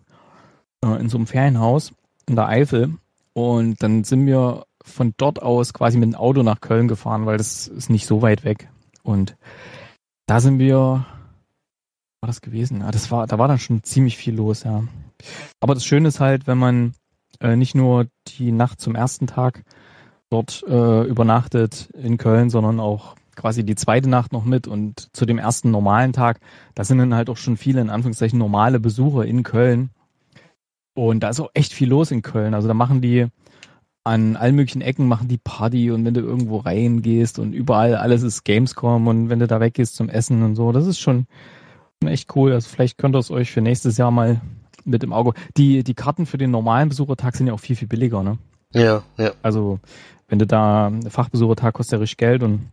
äh, in so einem Ferienhaus in der Eifel und dann sind wir von dort aus quasi mit dem Auto nach Köln gefahren, weil das ist nicht so weit weg. Und da sind wir, war das gewesen? Ja, das war, da war dann schon ziemlich viel los, ja. Aber das Schöne ist halt, wenn man äh, nicht nur die Nacht zum ersten Tag dort äh, übernachtet in Köln, sondern auch quasi die zweite Nacht noch mit und zu dem ersten normalen Tag, da sind dann halt auch schon viele in Anführungszeichen normale Besucher in Köln. Und da ist auch echt viel los in Köln. Also da machen die an allen möglichen Ecken machen die Party und wenn du irgendwo reingehst und überall alles ist Gamescom und wenn du da weggehst zum Essen und so, das ist schon echt cool. Also vielleicht könnt ihr es euch für nächstes Jahr mal mit im Auge. Die, die Karten für den normalen Besuchertag sind ja auch viel, viel billiger, ne? Ja, ja. Also wenn du da, Fachbesuchertag kostet ja richtig Geld und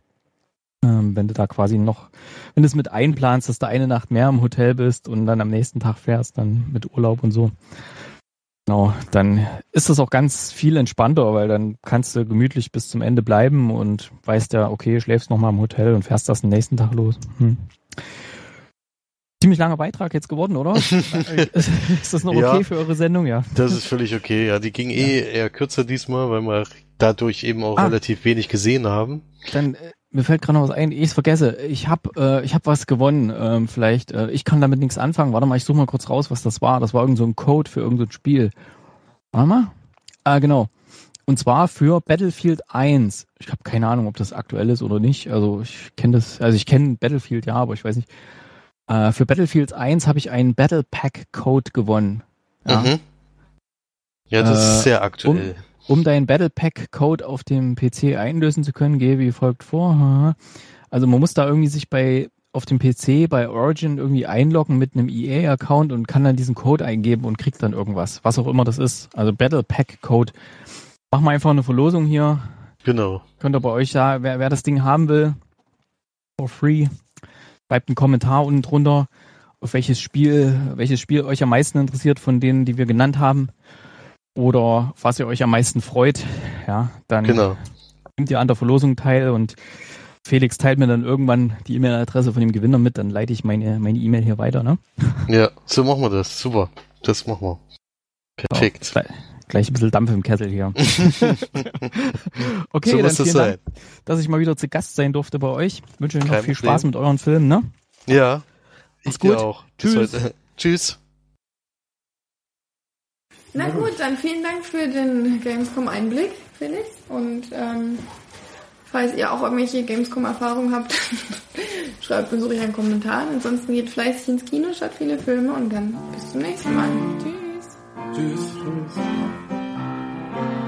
ähm, wenn du da quasi noch, wenn du es mit einplanst, dass du eine Nacht mehr im Hotel bist und dann am nächsten Tag fährst, dann mit Urlaub und so, genau, dann ist das auch ganz viel entspannter, weil dann kannst du gemütlich bis zum Ende bleiben und weißt ja, okay, schläfst noch mal im Hotel und fährst das am nächsten Tag los. Hm. Ziemlich langer Beitrag jetzt geworden, oder? ist das noch okay Ja. für eure Sendung? Ja. Das ist völlig okay. Ja, die ging eh eher kürzer diesmal, weil wir dadurch eben auch Ah. relativ wenig gesehen haben. Dann äh, mir fällt gerade noch was ein, ich vergesse. Ich habe äh, ich hab was gewonnen. Ähm, vielleicht äh, ich kann damit nichts anfangen. Warte mal, ich suche mal kurz raus, was das war. Das war irgend so ein Code für irgendein Spiel. Warte mal. Ah, genau. Und zwar für Battlefield 1. Ich habe keine Ahnung, ob das aktuell ist oder nicht. Also ich kenne das, also ich kenne Battlefield ja, aber ich weiß nicht. Äh, für Battlefield 1 habe ich einen Battle Pack Code gewonnen. Ja. Mhm. Ja, das Äh, ist sehr aktuell. Um deinen Battle Pack Code auf dem PC einlösen zu können, gehe wie folgt vor. Also man muss da irgendwie sich bei auf dem PC bei Origin irgendwie einloggen mit einem EA-Account und kann dann diesen Code eingeben und kriegt dann irgendwas, was auch immer das ist. Also Battle Pack Code. Machen wir einfach eine Verlosung hier. Genau. Könnt ihr bei euch da, wer, wer das Ding haben will, for free, schreibt einen Kommentar unten drunter, auf welches Spiel, welches Spiel euch am meisten interessiert von denen, die wir genannt haben. Oder was ihr euch am meisten freut. Ja, dann Genau. nehmt ihr an der Verlosung teil und Felix teilt mir dann irgendwann die E-Mail-Adresse von dem Gewinner mit, dann leite ich meine meine E-Mail hier weiter, ne? Ja, so machen wir das. Super. Das machen wir. Perfekt. So, gleich, gleich ein bisschen Dampf im Kessel hier. Okay, so dann vielen. Dank, dass ich mal wieder zu Gast sein durfte bei euch. Ich wünsche euch noch Kein viel Problem. Spaß mit euren Filmen, ne? Ja. Ich Mach's dir gut. auch. Bis Tschüss. Na gut, dann vielen Dank für den Gamescom-Einblick, Felix. Und ähm, falls ihr auch irgendwelche Gamescom-Erfahrungen habt, schreibt uns ruhig einen Kommentar. Ansonsten geht fleißig ins Kino, schaut viele Filme und dann bis zum nächsten Mal. Tschüss. Tschüss. Tschüss.